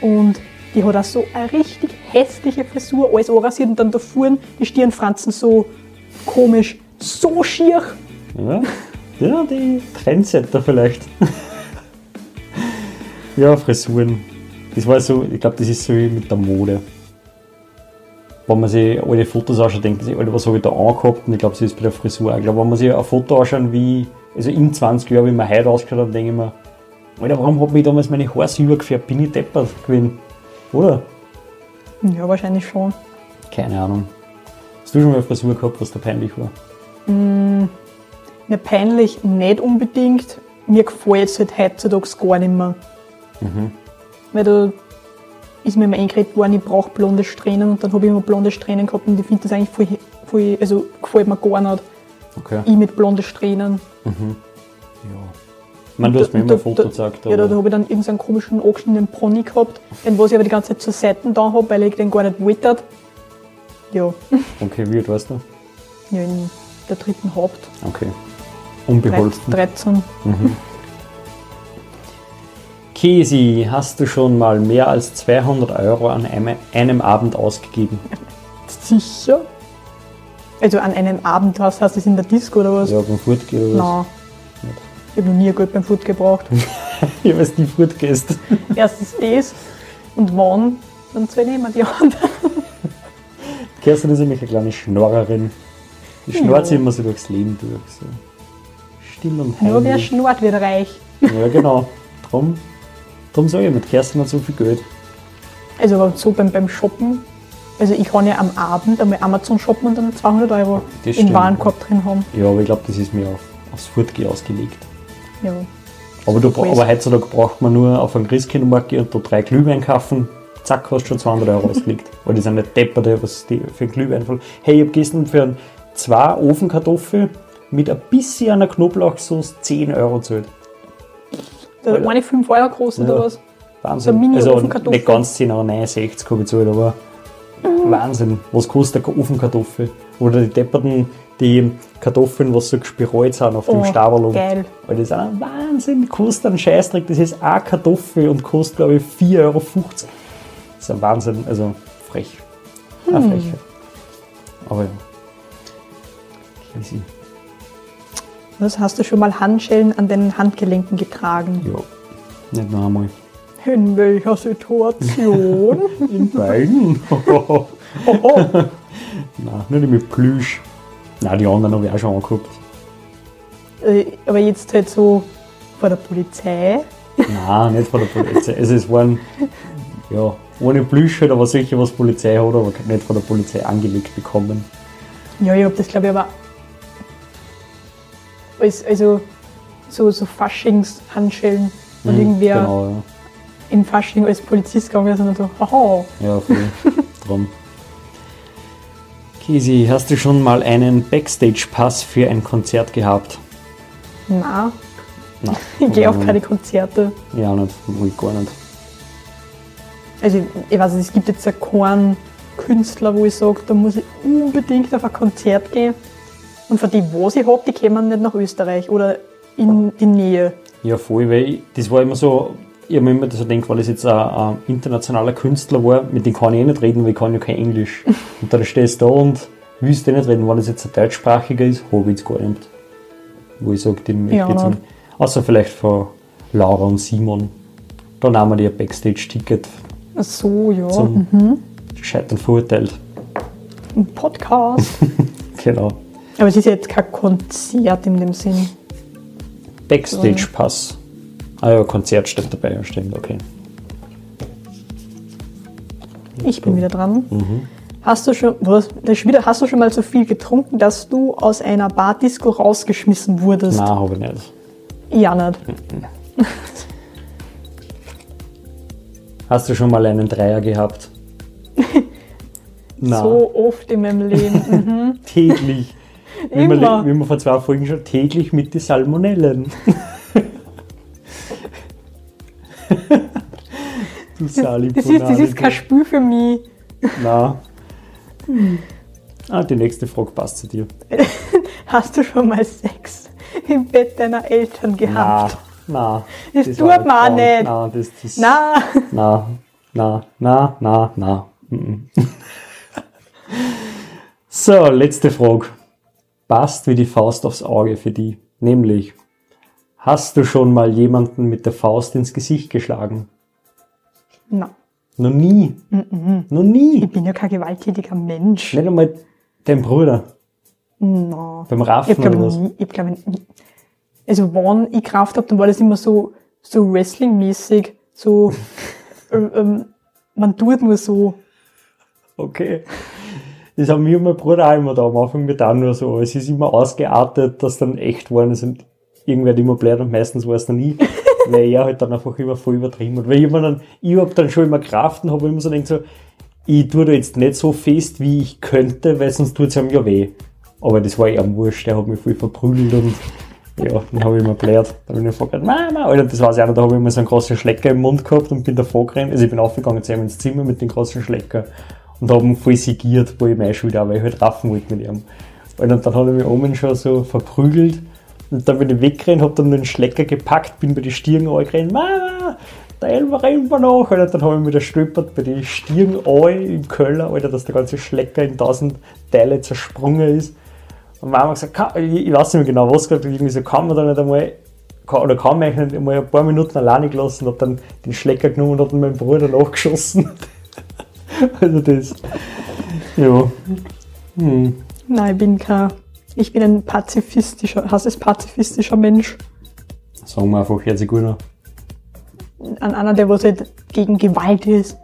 Und die hat auch so eine richtig hässliche Frisur, alles anrasiert und dann da vorne die Stirnfransen so komisch, so schier. Ja, ja die Trendsetter vielleicht. ja, Frisuren. Das war so, ich glaube, das ist so wie mit der Mode. Wenn man sich alle Fotos anschaut, denkt man sich, Alter, was habe ich da angehabt? Und ich glaube, das ist bei der Frisur auch. Ich glaube, wenn man sich ein Foto anschaut, wie, also in 20 Jahren, wie man heute ausgeschaut hat, denke ich mir, Alter, warum hat mich damals meine Haare übergefärbt? Bin ich deppert gewesen? Oder? Ja, wahrscheinlich schon. Keine Ahnung. Hast du schon mal eine Frisur gehabt, was da peinlich war? Mir peinlich nicht unbedingt. Mir gefällt es halt heutzutage gar nicht mehr. Weil da ist mir immer eingeredet worden, ich brauche blonde Strähnen und dann habe ich immer blonde Strähnen gehabt und ich finde das eigentlich voll, voll, also gefällt mir gar nicht. Okay. Ich mit blonden Strähnen. Ja. Ich meine, du hast mir immer Da- ein Foto da- gezeigt. Ja, da, da habe ich dann irgendeinen komischen angeschnittenen Pony gehabt, den was ich aber die ganze Zeit zur Seite da habe, weil ich den gar nicht wollte. Ja, Okay, wie alt warst du? ja in der dritten Haupt. Okay. Unbeholfen. 13. Kesi, hast du schon mal mehr als 200 Euro an einem, einem Abend ausgegeben? Sicher. Also an einem Abend, was heißt das in der Disco oder was? Ja, beim Fortgehen oder was? Nein. Ich habe noch nie Geld beim Food gebraucht. Weil du nie fortgehst. Erstens das und wann, dann zwei nehmen die anderen. Kerstin ist nämlich eine kleine Schnorrerin. Die schnurrt Ja. sich immer so durchs Leben durch. So. Still und Nur wer heimlich. schnurrt, wird reich. Ja, genau. Drum, drum sage ich, mit Kerstin hat so viel Geld. Also so beim, beim Shoppen. Also ich kann ja am Abend einmal Amazon shoppen und dann 200 Euro Das im. Warenkorb drin haben. Ja, aber ich glaube, das ist mir auf, aufs Fortgehen ausgelegt. Ja. Aber, du, aber heutzutage braucht man nur auf einen Christkindlmarkt und da drei Glühwein kaufen. Zack, hast du schon 200 Euro ausgelegt. Weil die sind nicht deppert, was die für einen Glühwein voll. Hey, ich habe gestern für ein, zwei Ofenkartoffeln mit ein bisschen einer Knoblauchsauce 10 Euro gezahlt. Der Alter. eine 5 Euro groß oder Ja. was? Wahnsinn. Also nicht ganz 10 Euro, 69 habe ich gezahlt, aber Wahnsinn. Was kostet eine Ofenkartoffel? Oder die depperten, die Kartoffeln, was so gespiralt sind auf dem Oh, Stabel. geil. Weil das ist ein Wahnsinn, kostet einen Scheißdreck. Das ist eine Kartoffel und kostet, glaube ich, 4,50 Euro. ist ein Wahnsinn, also frech. Eine Frechheit. Aber ja. Crazy. Was hast du schon mal Handschellen an den Handgelenken getragen? Ja, nicht nur einmal. In welcher Situation? In beiden? oh, oh. Nein, nicht mit Plüsch. Nein, die anderen habe ich auch schon angeguckt. Äh, Aber jetzt halt so vor der Polizei. Nein, nicht von der Polizei. Also es waren, ja, ohne Plüsch halt, aber sicher was Polizei hat, aber nicht von der Polizei angelegt bekommen. Ja, ich hab das glaube ich aber also so, so Faschings-Handschellen und Mhm, irgendwer Genau, im Fasching als Polizist gegangen ist und so, haha, ja. Ja, voll. Drum. Kisi, hast du schon mal einen Backstage-Pass für ein Konzert gehabt? na, Nein. ich gehe auf keine Konzerte. Ja, nicht. Ich gar nicht. Also ich weiß nicht, es gibt jetzt ja keinen Künstler, wo ich sage, da muss ich unbedingt auf ein Konzert gehen. Und von die, was ich habe, die kommen nicht nach Österreich oder in die Nähe. Ja, voll, weil ich, das war immer so, ich habe mir immer so gedacht, weil das jetzt ein, ein internationaler Künstler war, mit dem kann ich eh nicht reden, weil ich kann ja kein Englisch. Und dann stehst du da und willst du nicht reden, wenn das jetzt ein deutschsprachiger ist, habe ich jetzt gar nicht. Wo ich sage, möchte Ja, ich nein. nicht. Außer vielleicht von Laura und Simon. Da nahmen wir dir ein Backstage-Ticket Ach so, ja. zum Scheitern verurteilt. Ein Podcast. Genau. Aber es ist ja jetzt kein Konzert in dem Sinn. Backstage-Pass. Ah ja, Konzert steht dabei, ja stimmt, okay. Ich bin wieder dran. Hast du schon, was, das ist wieder, hast du schon mal so viel getrunken, dass du aus einer Bardisco rausgeschmissen wurdest? Nein, habe ich nicht. Ja, nicht. Hast du schon mal einen Dreier gehabt? Nein. So oft in meinem Leben. Mhm. Täglich. Wie wir, Immer. wie wir vor zwei Folgen schon täglich mit den Salmonellen. du Sali Das ist, das ist kein Spiel für mich. Nein. Ah, die nächste Frage passt zu dir. Hast du schon mal Sex im Bett deiner Eltern gehabt? nein. Das war tut man auch nicht. Nein, das, das, Na, Na, na, na, na, na. So, letzte Frage. Passt wie die Faust aufs Auge für die. Nämlich, hast du schon mal jemanden mit der Faust ins Gesicht geschlagen? na, Noch nie. Noch nie. ich bin ja kein gewalttätiger Mensch. Nicht einmal dein Bruder Na. beim Ich Raffen glaube oder was. nie, ich glaube nie. Also wann ich Kraft habe, dann war das immer so, so Wrestling-mäßig, so, ähm, ähm, man tut nur so. Okay. Das haben mir und mein Bruder auch immer da am Anfang getan, nur so. Es ist immer ausgeartet, dass dann echt waren. Es sind irgendwer hat immer blöd und meistens war es dann nie, weil er halt dann einfach immer voll übertrieben hat. Weil ich, dann, ich hab dann schon immer Kraft und habe immer so gedacht, so, ich tue da jetzt nicht so fest, wie ich könnte, weil sonst tut es ihm ja weh. Aber das war eher wurscht, der hat mich voll verprügelt und ja, dann habe ich immer blöd. Dann bin ich gefragt, Mama, Alter, das weiß ich auch noch, da habe ich immer so einen großen Schlecker im Mund gehabt und bin davor gerannt. Also ich bin aufgegangen zu ihm ins Zimmer mit dem großen Schlecker und habe ihn voll sigiert, wo ich meine Schuld auch, weil ich halt raffen wollte mit ihm. Und dann hat er mich oben schon so verprügelt und dann bin ich weggerannt, hab dann den Schlecker gepackt, bin bei die Stirn angerannt, Mama, der Elfer rennt mir nach. Alter, dann habe ich mich da stolpert bei die Stirn im Keller, Alter, dass der ganze Schlecker in tausend Teile zersprungen ist. Und Mama hat gesagt, ich, weiß nicht mehr genau, was gesagt, irgendwie so kann man da nicht einmal, oder kann man eigentlich nicht einmal ein paar Minuten alleine gelassen, hab dann den Schlecker genommen und hab dann meinen Bruder nachgeschossen. also das, ja. Hm. Nein, ich bin kein, ich bin ein pazifistischer, hast es pazifistischer Mensch. Sagen wir einfach, gut an. Einer, der was halt gegen Gewalt ist.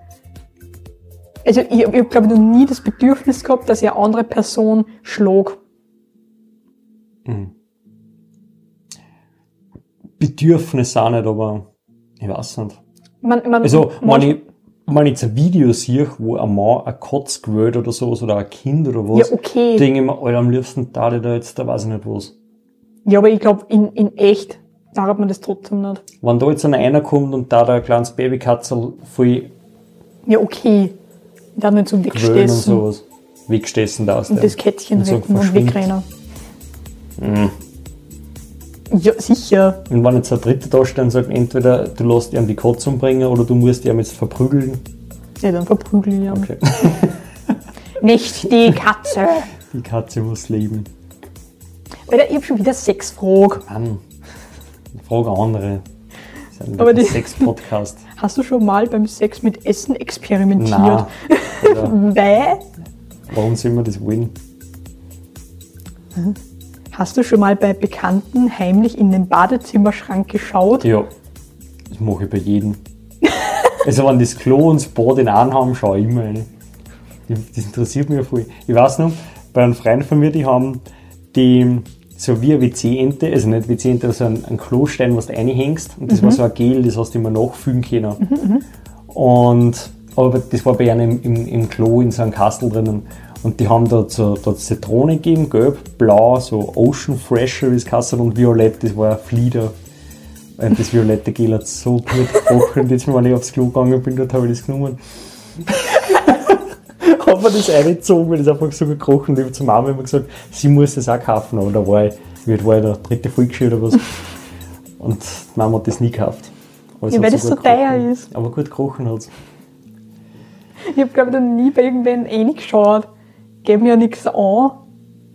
Also ich, ich habe, glaube ich, noch nie das Bedürfnis gehabt, dass ich eine andere Person schlag. Bedürfnis auch nicht, aber ich weiß nicht. Man, man, Also, manch- ich, wenn ich jetzt ein Video sehe, wo ein Mann ein Kotz gewählt oder sowas, oder ein Kind oder was, Ja, okay. denke ich mir, Alter, am liebsten da da jetzt, da weiß ich nicht was. Ja, aber ich glaube, in, in echt sagt man das trotzdem nicht. Wenn da jetzt einer kommt und da ein kleines Babykatzel voll Ja, okay. Dann nicht so gewöhnen und wegstessen sowas, wegstessen da aus und das Kätzchen retten und wegrennen. Ja, sicher. Und wenn jetzt ein Dritter da steht und sagt, entweder du lässt ihn die Katze umbringen oder du musst ihn jetzt verprügeln, Ja, dann verprügel ich ihn. Okay. Nicht die Katze. Die Katze muss leben. Alter, ich hab schon wieder sechs Fragen. Mann, frage andere. Das ist ein Aber die- Sex-Podcast. Hast du schon mal beim Sex mit Essen experimentiert? Nein. Weil? Warum sind wir das wollen? Hast du schon mal bei Bekannten heimlich in den Badezimmerschrank geschaut? Ja, das mache ich bei jedem. also wenn das Klo und das Bad in einem haben, schaue ich immer rein. Das interessiert mich ja voll. Ich weiß noch, bei einem Freund von mir, die haben die so wie eine WC-Ente, also nicht WC-Ente, aber so ein, ein Klostein, was du reinhängst. Und das war so ein Gel, das hast du immer nachfüllen können. Und, aber das war bei einem im, im, im Klo in so einem Kastel drinnen. Und die haben dort so dort Zitrone gegeben, gelb, blau, so Ocean Fresher, wie es geheißen hat, und violett, das war ein Flieder. Und das violette Gel hat so gut gekocht. Und jetzt, wenn ich aufs Klo gegangen bin, dort habe ich das genommen. habe mir das reingezogen, weil das einfach so gekrochen und ich habe zur Mama immer gesagt, sie muss das auch kaufen, aber da war ich, wie war ich, der dritte Folge oder was. Und die Mama hat das nie gekauft. Aber es Ja, weil das so teuer ist. Aber gut gerochen hat Ich habe, glaube ich, noch nie bei irgendwen reingeschaut. Geben ja nichts an.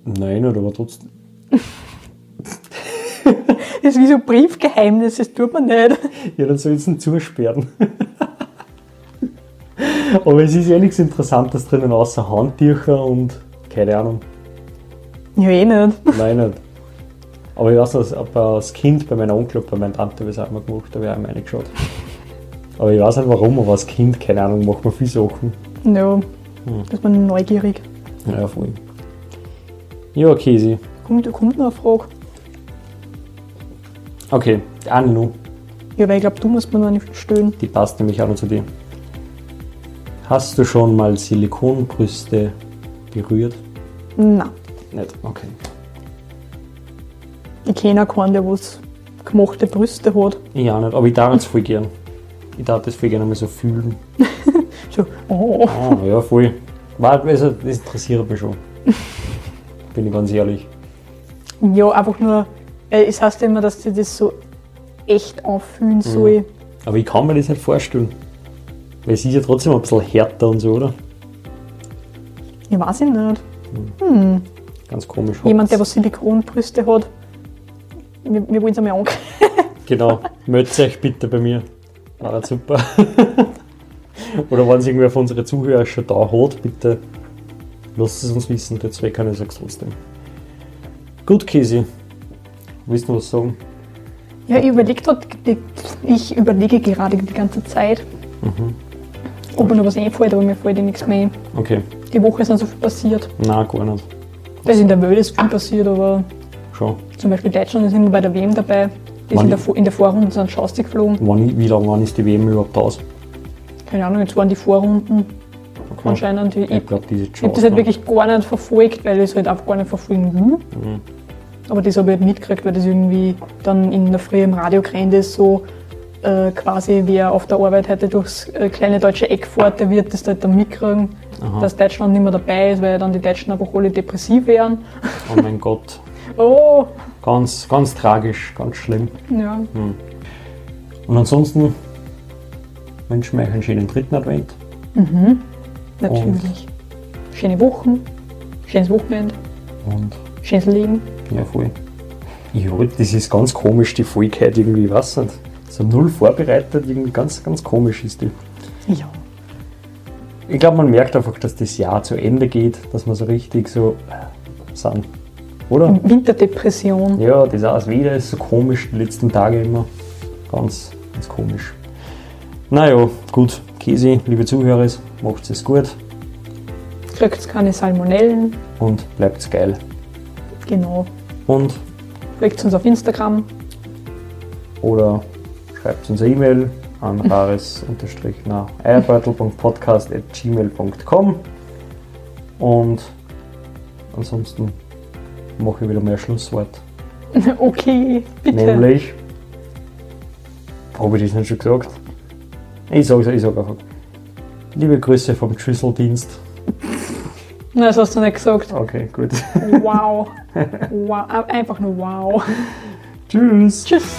Nein, aber trotzdem. Das ist wie so Briefgeheimnis, das tut man nicht. Ja, dann soll es ihn zusperren. aber es ist ja nichts Interessantes drinnen, außer Handtücher und keine Ahnung. Ja, eh nicht. Nein, nicht. Aber ich weiß aber als Kind bei meiner Onkel und bei meiner Tante habe ich es auch immer gemacht, da habe ich auch immer reingeschaut. Aber ich weiß nicht warum, aber als Kind, keine Ahnung, macht man viele Sachen. Ja, Hm. da ist man neugierig. Ja, voll. Ja, Käse. Kommt, kommt noch eine Frage? Okay, eine noch. Ja, weil ich glaube, du musst mir noch nicht stellen. Die passt nämlich auch noch zu dir. Hast du schon mal Silikonbrüste berührt? Nein. Nicht, okay. Ich kenne auch keinen, der was gemachte Brüste hat. Ich auch nicht, aber ich darf es voll gern. Ich darf das voll gerne mal so fühlen. So, oh. Ah, ja, voll. Also, das interessiert mich schon. Bin ich ganz ehrlich. Ja, einfach nur, äh, es heißt ja immer, dass sie das so echt Mhm. anfühlen soll. Aber ich kann mir das nicht vorstellen. Weil es ist ja trotzdem ein bisschen härter und so, oder? Ich weiß ich nicht. Ganz komisch. Jemand, der was Silikonbrüste hat, wir, wir wollen es einmal angehen. Genau, meldet euch bitte bei mir. War super. Oder wenn es irgendwer von unseren Zuhörern schon da hat, bitte lasst es uns wissen. Der Zweck kann ich sag's trotzdem. Gut, Käsi. Willst du noch was sagen? Ja, ich überlege ich überlege gerade die ganze Zeit, Mhm. ob mir noch was einfällt, aber mir fällt nichts mehr ein. Okay, Die Woche ist nicht so viel passiert. nein, gar nicht. Also in der Welt ist viel passiert, aber Schon. zum Beispiel Deutschland ist immer bei der WM dabei. Die Vor- in der Vorrunde sind Schaustig geflogen. Wann, wie lange wann ist die WM überhaupt aus? Keine Ahnung, jetzt waren die Vorrunden Okay. anscheinend. Ich, Ich glaube, diese ich habe das halt wirklich gar nicht verfolgt, weil ich es halt einfach gar nicht verfolgen will. Mhm. Aber das habe ich halt mitgekriegt, weil das irgendwie dann in der Früh im Radio gerannt ist, so äh, quasi wer auf der Arbeit heute durchs äh, kleine deutsche Eck fährt, der wird das halt dann mitkriegen, Aha. dass Deutschland nicht mehr dabei ist, weil dann die Deutschen einfach alle depressiv wären. Oh mein Gott. Oh, Ganz, ganz tragisch, ganz schlimm. ja. Und ansonsten wünschen wir euch einen schönen dritten Advent. Natürlich. Schöne Wochen, schönes Wochenende, Und schönes Leben. ja, voll. Ja, das ist ganz komisch, die Folge heute irgendwie, weiß nicht. So null vorbereitet, irgendwie ganz, ganz komisch ist die. Ja. Ich glaube, man merkt einfach, dass das Jahr zu Ende geht, dass wir so richtig so äh, sind. Oder? Winterdepression. Ja, das auch wieder ist so komisch, die letzten Tage immer. Ganz, ganz komisch. Naja, gut. Käsi, liebe Zuhörer, macht es gut Kriegt keine Salmonellen. und bleibt geil. Genau. Und Folgt uns auf Instagram. oder schreibt uns eine E-Mail an rares eierbeutel.podcast.gmail.com und ansonsten mache ich wieder ein Schlusswort. Okay, bitte. Nämlich, habe ich das nicht schon gesagt? Ich sage ich sag einfach. Liebe Grüße vom Schlüsseldienst. Nein, das hast du nicht gesagt. Okay, gut. Wow. wow. Einfach nur wow. Tschüss. Tschüss.